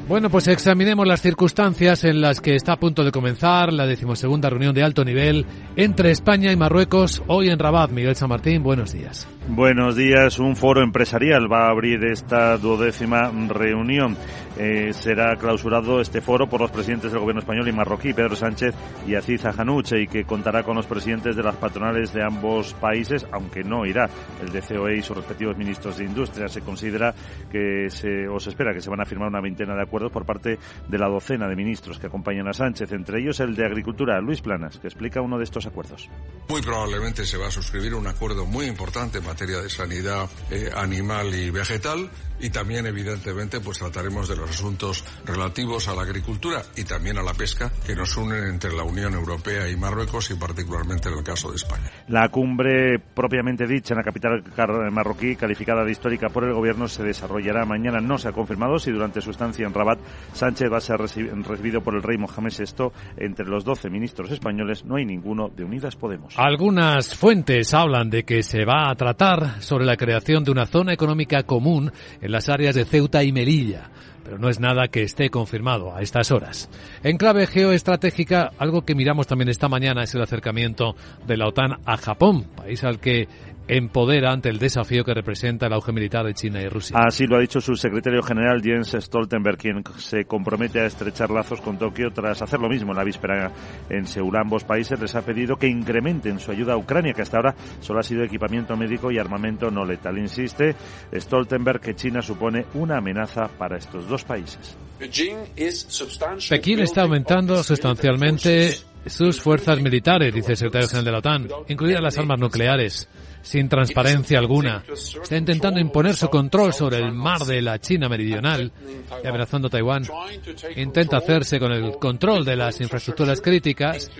Bueno, pues examinemos las circunstancias en las que está a punto de comenzar la decimosegunda reunión de alto nivel entre España y Marruecos hoy en Rabat. Miguel San Martín, buenos días. Buenos días. Un foro empresarial va a abrir esta duodécima reunión. Eh, será clausurado este foro por los presidentes del gobierno español y marroquí, Pedro Sánchez y Aziz Ahanuche, y que contará con los presidentes de las patronales de ambos países, aunque no irá el DCOE y sus respectivos ministros de Industria. Se considera que se, o se espera que se van a firmar una veintena de acuerdos por parte de la docena de ministros que acompañan a Sánchez, entre ellos el de Agricultura, Luis Planas, que explica uno de estos acuerdos. Muy probablemente se va a suscribir un acuerdo muy importante en materia de sanidad eh, animal y vegetal y también evidentemente pues trataremos de los asuntos relativos a la agricultura y también a la pesca que nos unen entre la Unión Europea y Marruecos y particularmente en el caso de España. La cumbre propiamente dicha en la capital marroquí, calificada de histórica por el gobierno, se desarrollará mañana. No se ha confirmado si durante su estancia en Rabat Sánchez va a ser recibido por el rey Mohamed VI. Entre los 12 ministros españoles no hay ninguno de Unidas Podemos. Algunas fuentes hablan de que se va a tratar sobre la creación de una zona económica común en las áreas de Ceuta y Melilla pero no es nada que esté confirmado a estas horas. En clave geoestratégica, algo que miramos también esta mañana es el acercamiento de la OTAN a Japón, país al que empodera ante el desafío que representa el auge militar de China y Rusia. Así lo ha dicho su secretario general Jens Stoltenberg, quien se compromete a estrechar lazos con Tokio tras hacer lo mismo en la víspera en Seúl. Ambos países les ha pedido que incrementen su ayuda a Ucrania, que hasta ahora solo ha sido equipamiento médico y armamento no letal. Insiste Stoltenberg que China supone una amenaza para estos dos países. Pekín está aumentando sustancialmente sus fuerzas militares, dice el secretario general de la OTAN, incluidas las armas nucleares sin transparencia alguna. Está intentando imponer su control sobre el mar de la China meridional y amenazando a Taiwán. Intenta hacerse con el control de las infraestructuras críticas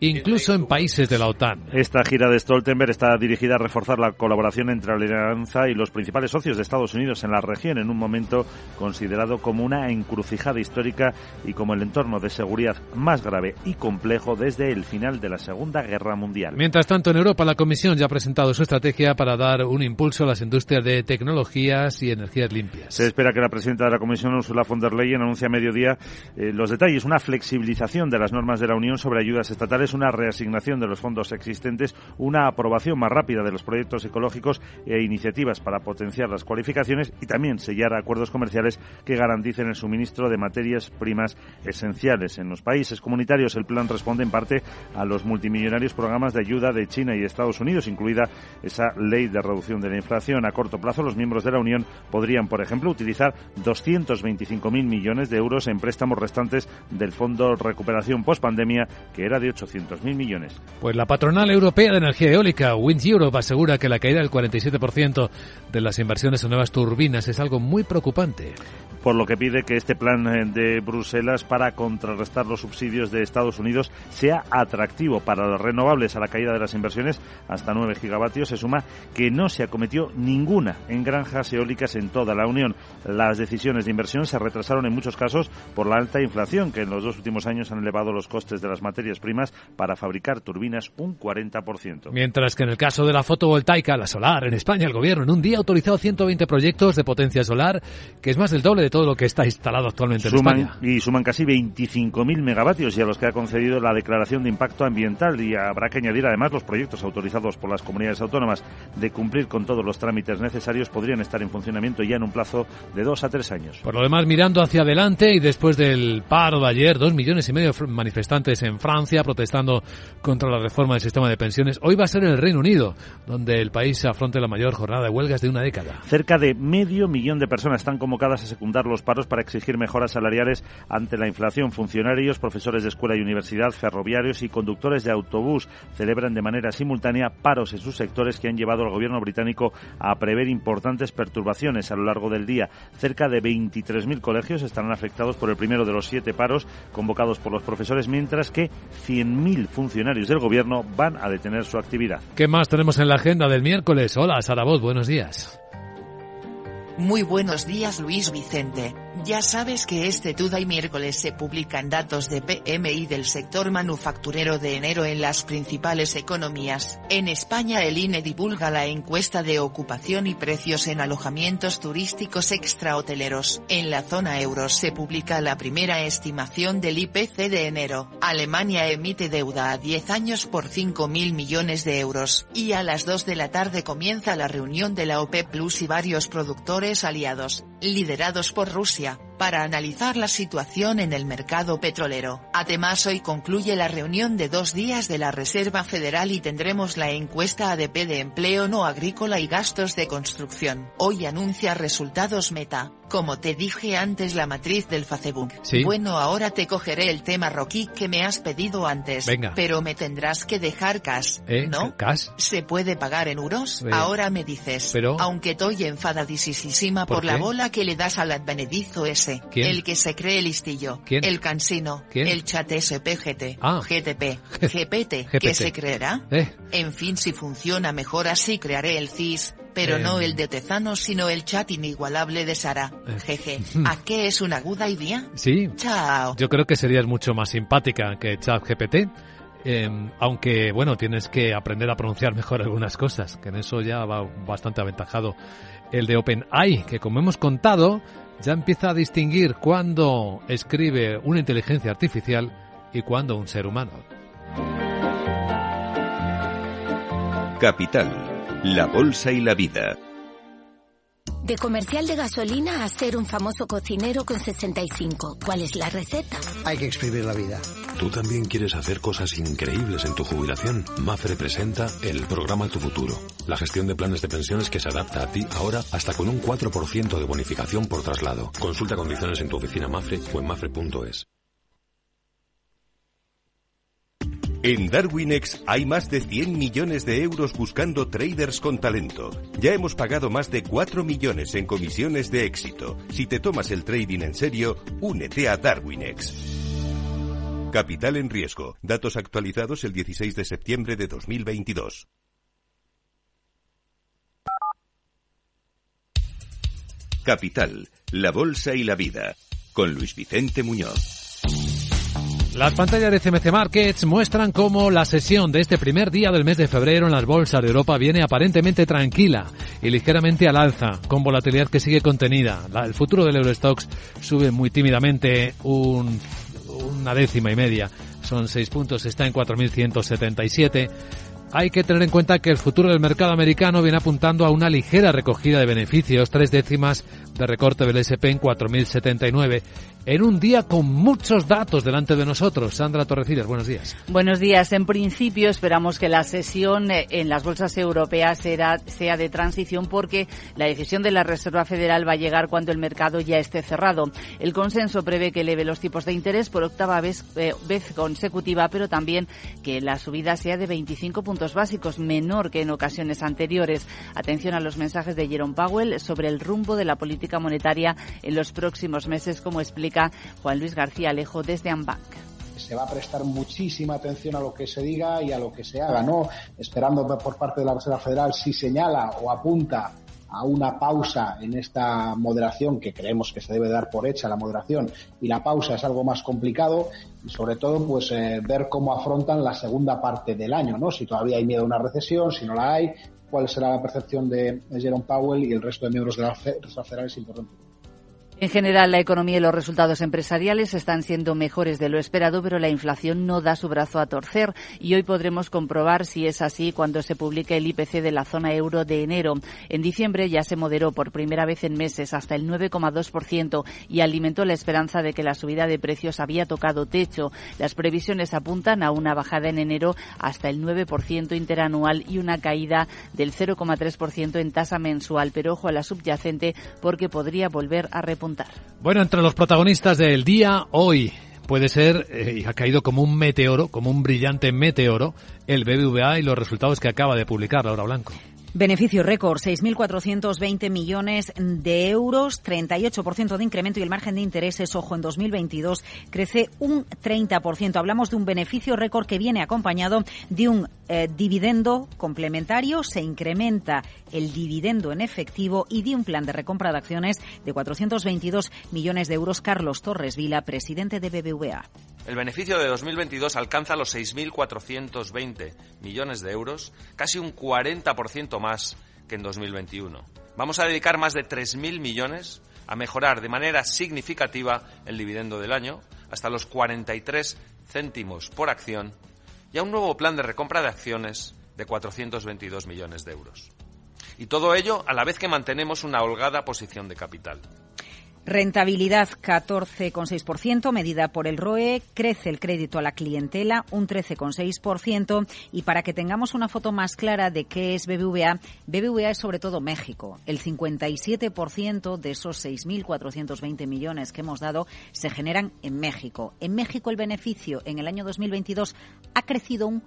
incluso en países de la OTAN. Esta gira de Stoltenberg está dirigida a reforzar la colaboración entre la Alianza y los principales socios de Estados Unidos en la región en un momento considerado como una encrucijada histórica y como el entorno de seguridad más grave y complejo desde el final de la Segunda Guerra Mundial. Mientras tanto, en Europa la Comisión ya ha presentado su estrategia para dar un impulso a las industrias de tecnologías y energías limpias. Se espera que la presidenta de la Comisión, Ursula von der Leyen, anuncie a mediodía eh, los detalles, una flexibilización de las normas de la Unión sobre ayudas estatales una reasignación de los fondos existentes, una aprobación más rápida de los proyectos ecológicos e iniciativas para potenciar las cualificaciones y también sellar acuerdos comerciales que garanticen el suministro de materias primas esenciales. En los países comunitarios el plan responde en parte a los multimillonarios programas de ayuda de China y Estados Unidos, incluida esa ley de reducción de la inflación. A corto plazo, los miembros de la Unión podrían, por ejemplo, utilizar 225.000 millones de euros en préstamos restantes del Fondo Recuperación Postpandemia, que era de 800 mil millones. Pues la patronal europea de energía eólica, Wind Europe, asegura que la caída del 47% de las inversiones en nuevas turbinas es algo muy preocupante por lo que pide que este plan eh, de Bruselas para contrarrestar los subsidios de Estados Unidos sea atractivo para los renovables a la caída de las inversiones hasta 9 gigavatios. Se suma que no se acometió ninguna en granjas eólicas en toda la Unión. Las decisiones de inversión se retrasaron en muchos casos por la alta inflación que en los dos últimos años han elevado los costes de las materias primas para fabricar turbinas un 40%. Mientras que en el caso de la fotovoltaica, la solar, en España el gobierno en un día ha autorizado 120 proyectos de potencia solar, que es más del doble de todo lo que está instalado actualmente en España. Y suman casi 25.000 megavatios y a los que ha concedido la declaración de impacto ambiental y habrá que añadir además los proyectos autorizados por las comunidades autónomas de cumplir con todos los trámites necesarios podrían estar en funcionamiento ya en un plazo de dos a tres años. Por lo demás, mirando hacia adelante y después del paro de ayer, dos millones y medio de manifestantes en Francia protestando contra la reforma del sistema de pensiones, hoy va a ser en el Reino Unido, donde el país afronte la mayor jornada de huelgas de una década. Cerca de medio millón de personas están convocadas a secundar los paros para exigir mejoras salariales ante la inflación. Funcionarios, profesores de escuela y universidad, ferroviarios y conductores de autobús celebran de manera simultánea paros en sus sectores que han llevado al gobierno británico a prever importantes perturbaciones a lo largo del día. Cerca de 23.000 colegios estarán afectados por el primero de los siete paros convocados por los profesores, mientras que 100.000 funcionarios del gobierno van a detener su actividad. ¿Qué más tenemos en la agenda del miércoles? Hola, Sara buenos días. Muy buenos días Luis Vicente. Ya sabes que este y miércoles se publican datos de PMI del sector manufacturero de enero en las principales economías. En España el INE divulga la encuesta de ocupación y precios en alojamientos turísticos extrahoteleros. En la zona euro se publica la primera estimación del IPC de enero. Alemania emite deuda a 10 años por 5.000 millones de euros. Y a las 2 de la tarde comienza la reunión de la OPEP Plus y varios productores aliados, liderados por Rusia Yeah. Para analizar la situación en el mercado petrolero. Además hoy concluye la reunión de dos días de la Reserva Federal y tendremos la encuesta ADP de empleo no agrícola y gastos de construcción. Hoy anuncia resultados Meta, como te dije antes la matriz del Facebook. Bueno ahora te cogeré el tema Rocky que me has pedido antes. Venga. Pero me tendrás que dejar cash, ¿Eh? ¿no? ¿Cash? ¿Se puede pagar en euros? Eh, ahora me dices. Pero... Aunque estoy enfadadísima por, ¿Por la bola que le das al advenedizo ese ese. ¿Quién? El que se cree listillo. ¿Quién? El cansino. ¿Quién? El chat SPGT. Ah. GTP. GPT. GPT. ¿Qué se creerá? Eh. En fin, si funciona mejor así crearé el CIS. Pero Eh. no el de Tezano, sino el chat inigualable de Sara. Eh. Jeje. ¿A qué es una aguda idea? Sí. Chao. Yo creo que serías mucho más simpática que ChatGPT. eh, aunque, bueno, tienes que aprender a pronunciar mejor algunas cosas, que en eso ya va bastante aventajado el de OpenAI, que como hemos contado, ya empieza a distinguir cuándo escribe una inteligencia artificial y cuándo un ser humano. Capital, la bolsa y la vida. De comercial de gasolina a ser un famoso cocinero con 65. ¿Cuál es la receta? Hay que exprimir la vida. ¿Tú también quieres hacer cosas increíbles en tu jubilación? Mafre presenta el programa Tu Futuro, la gestión de planes de pensiones que se adapta a ti ahora hasta con un 4% de bonificación por traslado. Consulta condiciones en tu oficina Mafre o en mafre.es. En Darwinex hay más de 100 millones de euros buscando traders con talento. Ya hemos pagado más de 4 millones en comisiones de éxito. Si te tomas el trading en serio, únete a Darwinex. Capital en riesgo. Datos actualizados el 16 de septiembre de 2022. Capital, la bolsa y la vida. Con Luis Vicente Muñoz. Las pantallas de CMC Markets muestran cómo la sesión de este primer día del mes de febrero en las bolsas de Europa viene aparentemente tranquila y ligeramente al alza, con volatilidad que sigue contenida. El futuro del Eurostox sube muy tímidamente un- una décima y media, son seis puntos, está en 4.177. Hay que tener en cuenta que el futuro del mercado americano viene apuntando a una ligera recogida de beneficios, tres décimas de recorte del SP en 4.079, en un día con muchos datos delante de nosotros. Sandra Torrecillas, buenos días. Buenos días. En principio esperamos que la sesión eh, en las bolsas europeas será, sea de transición porque la decisión de la Reserva Federal va a llegar cuando el mercado ya esté cerrado. El consenso prevé que eleve los tipos de interés por octava vez, eh, vez consecutiva, pero también que la subida sea de 25 puntos básicos, menor que en ocasiones anteriores. Atención a los mensajes de Jerome Powell sobre el rumbo de la política monetaria en los próximos meses, como explica Juan Luis García Alejo desde Ambank. se va a prestar muchísima atención a lo que se diga y a lo que se haga, ¿no? Esperando por parte de la Reserva Federal si señala o apunta a una pausa en esta moderación que creemos que se debe dar por hecha la moderación y la pausa es algo más complicado y sobre todo pues eh, ver cómo afrontan la segunda parte del año, ¿no? Si todavía hay miedo a una recesión, si no la hay, cuál será la percepción de Jerome Powell y el resto de miembros de la Reserva Federal es importante. En general, la economía y los resultados empresariales están siendo mejores de lo esperado, pero la inflación no da su brazo a torcer y hoy podremos comprobar si es así cuando se publique el IPC de la zona euro de enero. En diciembre ya se moderó por primera vez en meses hasta el 9,2% y alimentó la esperanza de que la subida de precios había tocado techo. Las previsiones apuntan a una bajada en enero hasta el 9% interanual y una caída del 0,3% en tasa mensual, pero ojo a la subyacente porque podría volver a repuntar. Bueno, entre los protagonistas del día hoy puede ser, eh, y ha caído como un meteoro, como un brillante meteoro, el BBVA y los resultados que acaba de publicar Laura Blanco. Beneficio récord, 6.420 millones de euros, 38% de incremento y el margen de intereses, ojo, en 2022 crece un 30%. Hablamos de un beneficio récord que viene acompañado de un eh, dividendo complementario, se incrementa el dividendo en efectivo y de un plan de recompra de acciones de 422 millones de euros. Carlos Torres Vila, presidente de BBVA. El beneficio de 2022 alcanza los 6.420 millones de euros, casi un 40% más que en 2021. Vamos a dedicar más de 3.000 millones a mejorar de manera significativa el dividendo del año, hasta los 43 céntimos por acción, y a un nuevo plan de recompra de acciones de 422 millones de euros. Y todo ello a la vez que mantenemos una holgada posición de capital. Rentabilidad 14,6%, medida por el ROE, crece el crédito a la clientela un 13,6% y para que tengamos una foto más clara de qué es BBVA, BBVA es sobre todo México. El 57% de esos 6.420 millones que hemos dado se generan en México. En México el beneficio en el año 2022 ha crecido un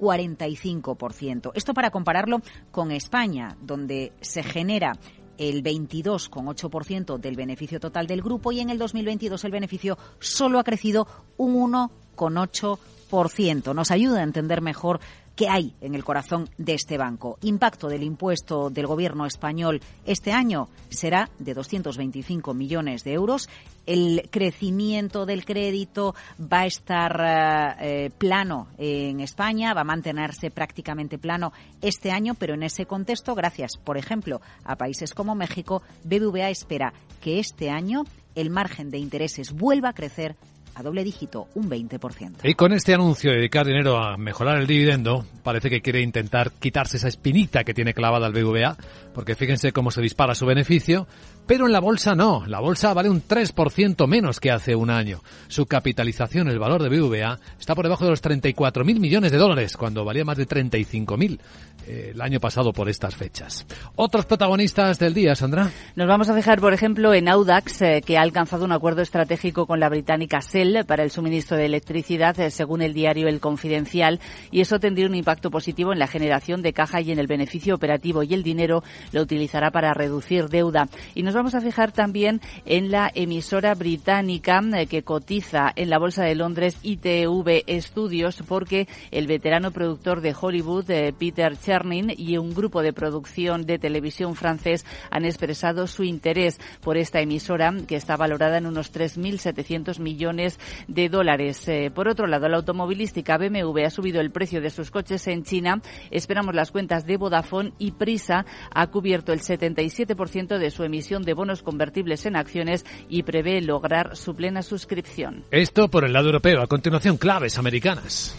45%. Esto para compararlo con España, donde se genera el 22,8% del beneficio total del grupo y en el 2022 el beneficio solo ha crecido un 1,8%. Nos ayuda a entender mejor qué hay en el corazón de este banco. Impacto del impuesto del gobierno español este año será de 225 millones de euros. El crecimiento del crédito va a estar eh, plano en España, va a mantenerse prácticamente plano este año, pero en ese contexto, gracias, por ejemplo, a países como México, BBVA espera que este año el margen de intereses vuelva a crecer a doble dígito, un 20%. Y con este anuncio de dedicar dinero a mejorar el dividendo, parece que quiere intentar quitarse esa espinita que tiene clavada el BVA, porque fíjense cómo se dispara su beneficio, pero en la bolsa no, la bolsa vale un 3% menos que hace un año. Su capitalización, el valor de BVA, está por debajo de los 34.000 millones de dólares, cuando valía más de 35.000 eh, el año pasado por estas fechas. Otros protagonistas del día, Sandra. Nos vamos a fijar, por ejemplo, en Audax, eh, que ha alcanzado un acuerdo estratégico con la británica Para el suministro de electricidad, eh, según el diario El Confidencial, y eso tendría un impacto positivo en la generación de caja y en el beneficio operativo, y el dinero lo utilizará para reducir deuda. Y nos vamos a fijar también en la emisora británica que cotiza en la Bolsa de Londres ITV Studios, porque el veterano productor de Hollywood, Peter Chernin, y un grupo de producción de televisión francés han expresado su interés por esta emisora, que está valorada en unos 3.700 millones de dólares. Eh, por otro lado, la automovilística BMW ha subido el precio de sus coches en China. Esperamos las cuentas de Vodafone y Prisa ha cubierto el 77% de su emisión de bonos convertibles en acciones y prevé lograr su plena suscripción. Esto por el lado europeo. A continuación, claves americanas.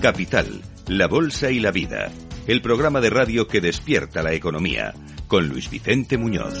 Capital, la Bolsa y la Vida. El programa de radio que despierta la economía. Con Luis Vicente Muñoz.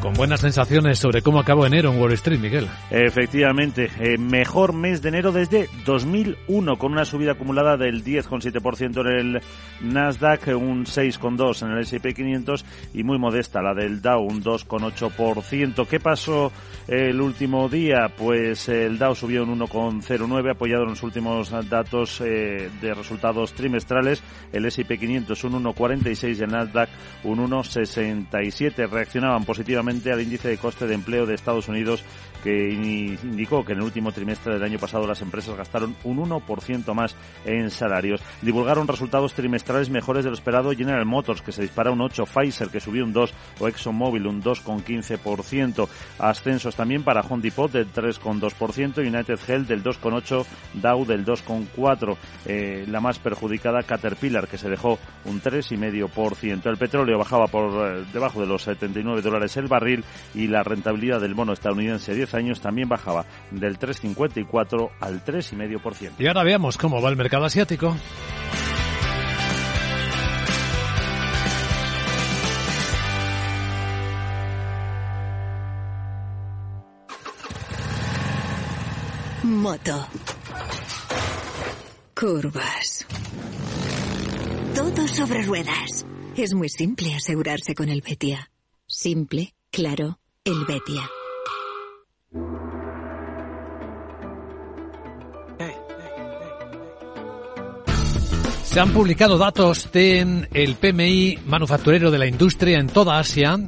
Con buenas sensaciones sobre cómo acabó enero en Wall Street, Miguel. Efectivamente, eh, mejor mes de enero desde 2001, con una subida acumulada del 10,7% en el Nasdaq, un 6,2% en el S&P 500 y muy modesta la del Dow, un 2,8%. ¿Qué pasó el último día? Pues el Dow subió un 1,09, apoyado en los últimos datos eh, de resultados trimestrales. El S&P 500 un 1,46 y el Nasdaq un 1,67. Reaccionaban positivamente al índice de coste de empleo de Estados Unidos que indicó que en el último trimestre del año pasado las empresas gastaron un 1% más en salarios. Divulgaron resultados trimestrales mejores de lo esperado General Motors, que se dispara un 8, Pfizer, que subió un 2, o ExxonMobil, un 2,15%. Ascensos también para Home Depot del 3,2%, United Health del 2,8%, Dow del 2,4%. Eh, la más perjudicada, Caterpillar, que se dejó un 3,5%. El petróleo bajaba por eh, debajo de los 79 dólares el barril y la rentabilidad del bono estadounidense 10 años también bajaba del 3,54 al 3,5%. Y ahora veamos cómo va el mercado asiático. Moto. Curvas. Todo sobre ruedas. Es muy simple asegurarse con el Betia. Simple, claro, el Betia. Se han publicado datos de el PMI manufacturero de la industria en toda Asia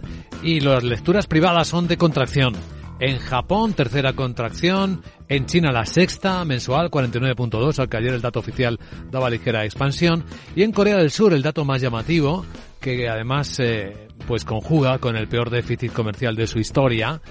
y las lecturas privadas son de contracción. En Japón, tercera contracción. En China, la sexta mensual, 49.2, al que ayer el dato oficial daba ligera expansión. Y en Corea del Sur, el dato más llamativo, que además eh, pues conjuga con el peor déficit comercial de su historia,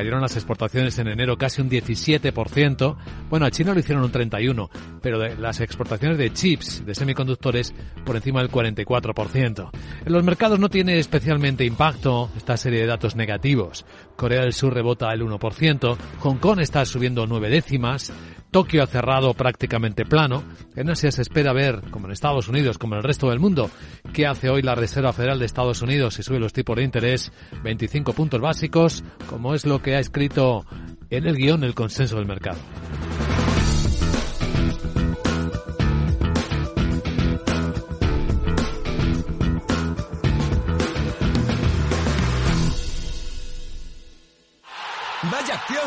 Cayeron las exportaciones en enero casi un 17%. Bueno, a China lo hicieron un 31%, pero las exportaciones de chips, de semiconductores, por encima del 44%. En los mercados no tiene especialmente impacto esta serie de datos negativos. Corea del Sur rebota el 1%, Hong Kong está subiendo nueve décimas, Tokio ha cerrado prácticamente plano. En Asia se espera ver, como en Estados Unidos, como en el resto del mundo, qué hace hoy la Reserva Federal de Estados Unidos y sube los tipos de interés 25 puntos básicos, como es lo que ha escrito en el guion el consenso del mercado.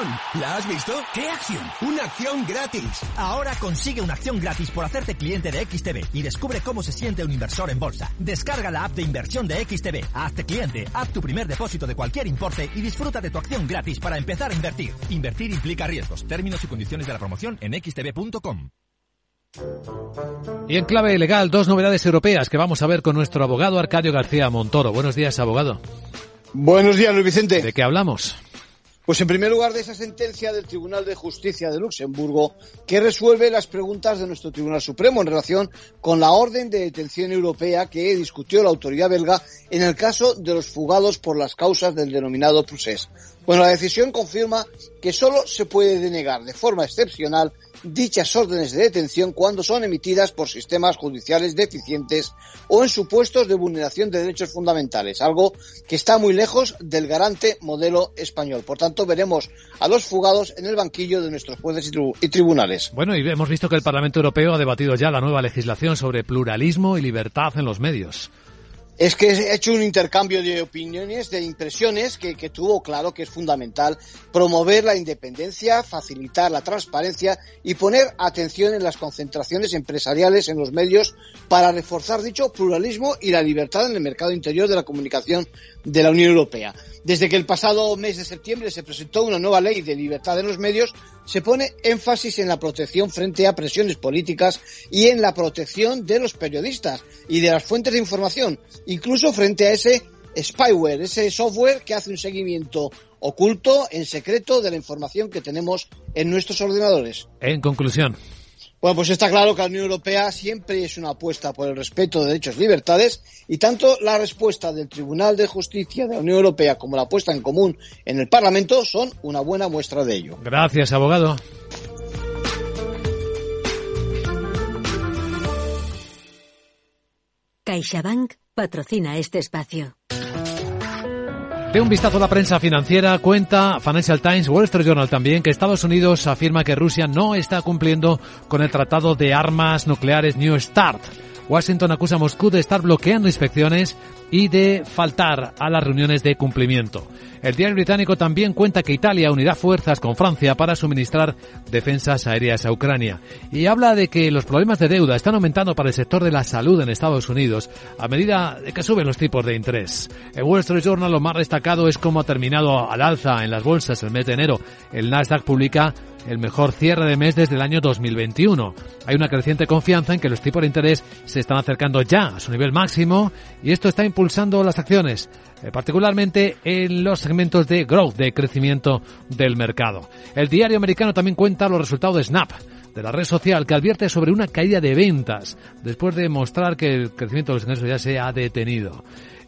Acción! ¿La has visto? ¿Qué acción? ¡Una acción gratis! Ahora consigue una acción gratis por hacerte cliente de XTB y descubre cómo se siente un inversor en bolsa. Descarga la app de inversión de XTB, hazte cliente, haz tu primer depósito de cualquier importe y disfruta de tu acción gratis para empezar a invertir. Invertir implica riesgos. Términos y condiciones de la promoción en xtb.com. Y en clave legal, dos novedades europeas que vamos a ver con nuestro abogado Arcadio García Montoro. Buenos días, abogado. Buenos días, Luis Vicente. ¿De qué hablamos? Pues en primer lugar de esa sentencia del Tribunal de Justicia de Luxemburgo que resuelve las preguntas de nuestro Tribunal Supremo en relación con la orden de detención europea que discutió la autoridad belga en el caso de los fugados por las causas del denominado procés. Bueno, la decisión confirma que solo se puede denegar de forma excepcional dichas órdenes de detención cuando son emitidas por sistemas judiciales deficientes o en supuestos de vulneración de derechos fundamentales, algo que está muy lejos del garante modelo español. Por tanto, veremos a los fugados en el banquillo de nuestros jueces y tribunales. Bueno, y hemos visto que el Parlamento Europeo ha debatido ya la nueva legislación sobre pluralismo y libertad en los medios es que he hecho un intercambio de opiniones, de impresiones, que, que, tuvo claro que es fundamental promover la independencia, facilitar la transparencia y poner atención en las concentraciones empresariales en los medios para reforzar dicho pluralismo y la libertad en el mercado interior de la comunicación de la Unión Europea. Desde que el pasado mes de septiembre se presentó una nueva ley de libertad en los medios, se pone énfasis en la protección frente a presiones políticas y en la protección de los periodistas y de las fuentes de información, incluso frente a ese spyware, ese software que hace un seguimiento oculto, en secreto, de la información que tenemos en nuestros ordenadores. En conclusión. Bueno, pues está claro que la Unión Europea siempre es una apuesta por el respeto de derechos y libertades y tanto la respuesta del Tribunal de Justicia de la Unión Europea como la puesta en común en el Parlamento son una buena muestra de ello. Gracias, abogado. CaixaBank patrocina este espacio. De un vistazo a la prensa financiera, cuenta Financial Times, Wall Street Journal también, que Estados Unidos afirma que Rusia no está cumpliendo con el Tratado de Armas Nucleares New START. Washington acusa a Moscú de estar bloqueando inspecciones y de faltar a las reuniones de cumplimiento. El diario británico también cuenta que Italia unirá fuerzas con Francia para suministrar defensas aéreas a Ucrania. Y habla de que los problemas de deuda están aumentando para el sector de la salud en Estados Unidos a medida que suben los tipos de interés. En Wall Street Journal lo más destacado es cómo ha terminado al alza en las bolsas el mes de enero. El Nasdaq publica el mejor cierre de mes desde el año 2021. Hay una creciente confianza en que los tipos de interés se están acercando ya a su nivel máximo y esto está impulsando las acciones. Eh, particularmente en los segmentos de growth, de crecimiento del mercado. El diario americano también cuenta los resultados de Snap, de la red social que advierte sobre una caída de ventas después de mostrar que el crecimiento de los ingresos ya se ha detenido.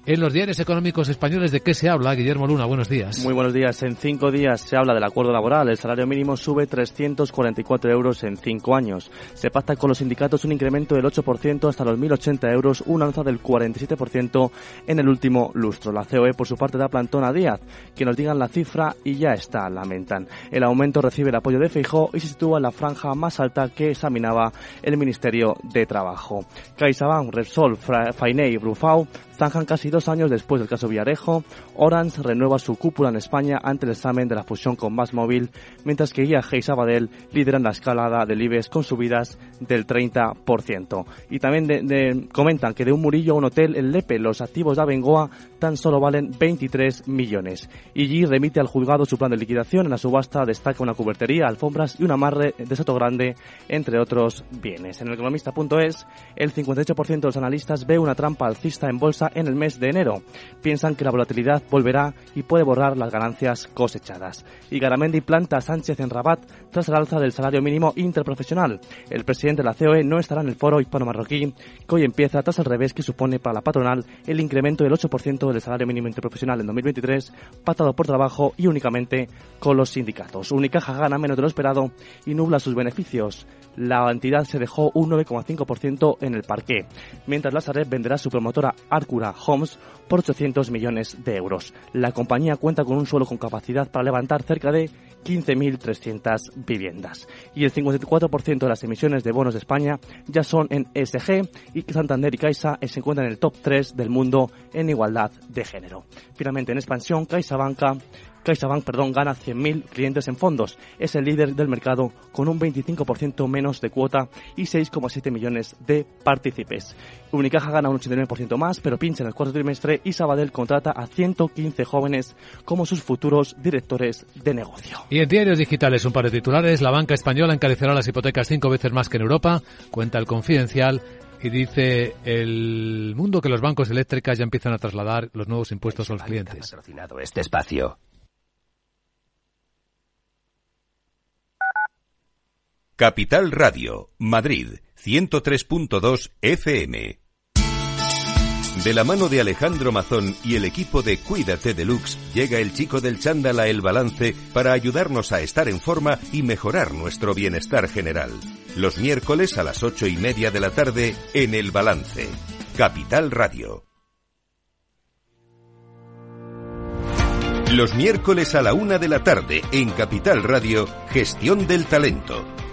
En los diarios económicos españoles, ¿de qué se habla? Guillermo Luna, buenos días. Muy buenos días. En cinco días se habla del acuerdo laboral. El salario mínimo sube 344 euros en cinco años. Se pacta con los sindicatos un incremento del 8% hasta los 1.080 euros, una alza del 47% en el último lustro. La COE, por su parte, da plantón a Díaz. Que nos digan la cifra y ya está, lamentan. El aumento recibe el apoyo de Feijó y se sitúa en la franja más alta que examinaba el Ministerio de Trabajo. CaixaBank, Repsol, Fainé y Brufau zanjan casi dos años después del caso Villarejo, Orange renueva su cúpula en España ante el examen de la fusión con Más Móvil, mientras que IAG y Sabadell lideran la escalada del IBEX con subidas del 30%. Y también comentan que de un murillo a un hotel en Lepe, los activos de Abengoa tan solo valen 23 millones. Y remite al juzgado su plan de liquidación. En la subasta destaca una cubertería, alfombras y un amarre de Soto Grande, entre otros bienes. En el economista.es, el 58% de los analistas ve una trampa alcista en bolsa en el mes de enero. Piensan que la volatilidad volverá y puede borrar las ganancias cosechadas. Y Garamendi planta a Sánchez en Rabat tras el alza del salario mínimo interprofesional. El presidente de la COE no estará en el foro hispano-marroquí que hoy empieza tras el revés que supone para la patronal el incremento del 8% del salario mínimo interprofesional en 2023, patado por trabajo y únicamente con los sindicatos. Unicaja gana menos de lo esperado y nubla sus beneficios. La entidad se dejó un 9,5% en el parque, mientras la Sareb venderá su promotora Arcura Homes por 800 millones de euros. La compañía cuenta con un suelo con capacidad para levantar cerca de 15.300 viviendas. Y el 54% de las emisiones de bonos de España ya son en ESG y Santander y Caixa se encuentran en el top 3 del mundo en igualdad de género. Finalmente, en expansión, Caixa Banca CaixaBank perdón, gana 100.000 clientes en fondos. Es el líder del mercado con un 25% menos de cuota y 6,7 millones de partícipes. Unicaja gana un 89% más, pero pincha en el cuarto trimestre y Sabadell contrata a 115 jóvenes como sus futuros directores de negocio. Y en diarios digitales, un par de titulares. La banca española encarecerá las hipotecas cinco veces más que en Europa, cuenta el confidencial. Y dice el mundo que los bancos eléctricas ya empiezan a trasladar los nuevos impuestos a los clientes. patrocinado este espacio. Capital Radio, Madrid, 103.2 FM. De la mano de Alejandro Mazón y el equipo de Cuídate Deluxe, llega el chico del chándal a El Balance para ayudarnos a estar en forma y mejorar nuestro bienestar general. Los miércoles a las ocho y media de la tarde en El Balance. Capital Radio. Los miércoles a la una de la tarde en Capital Radio, Gestión del Talento.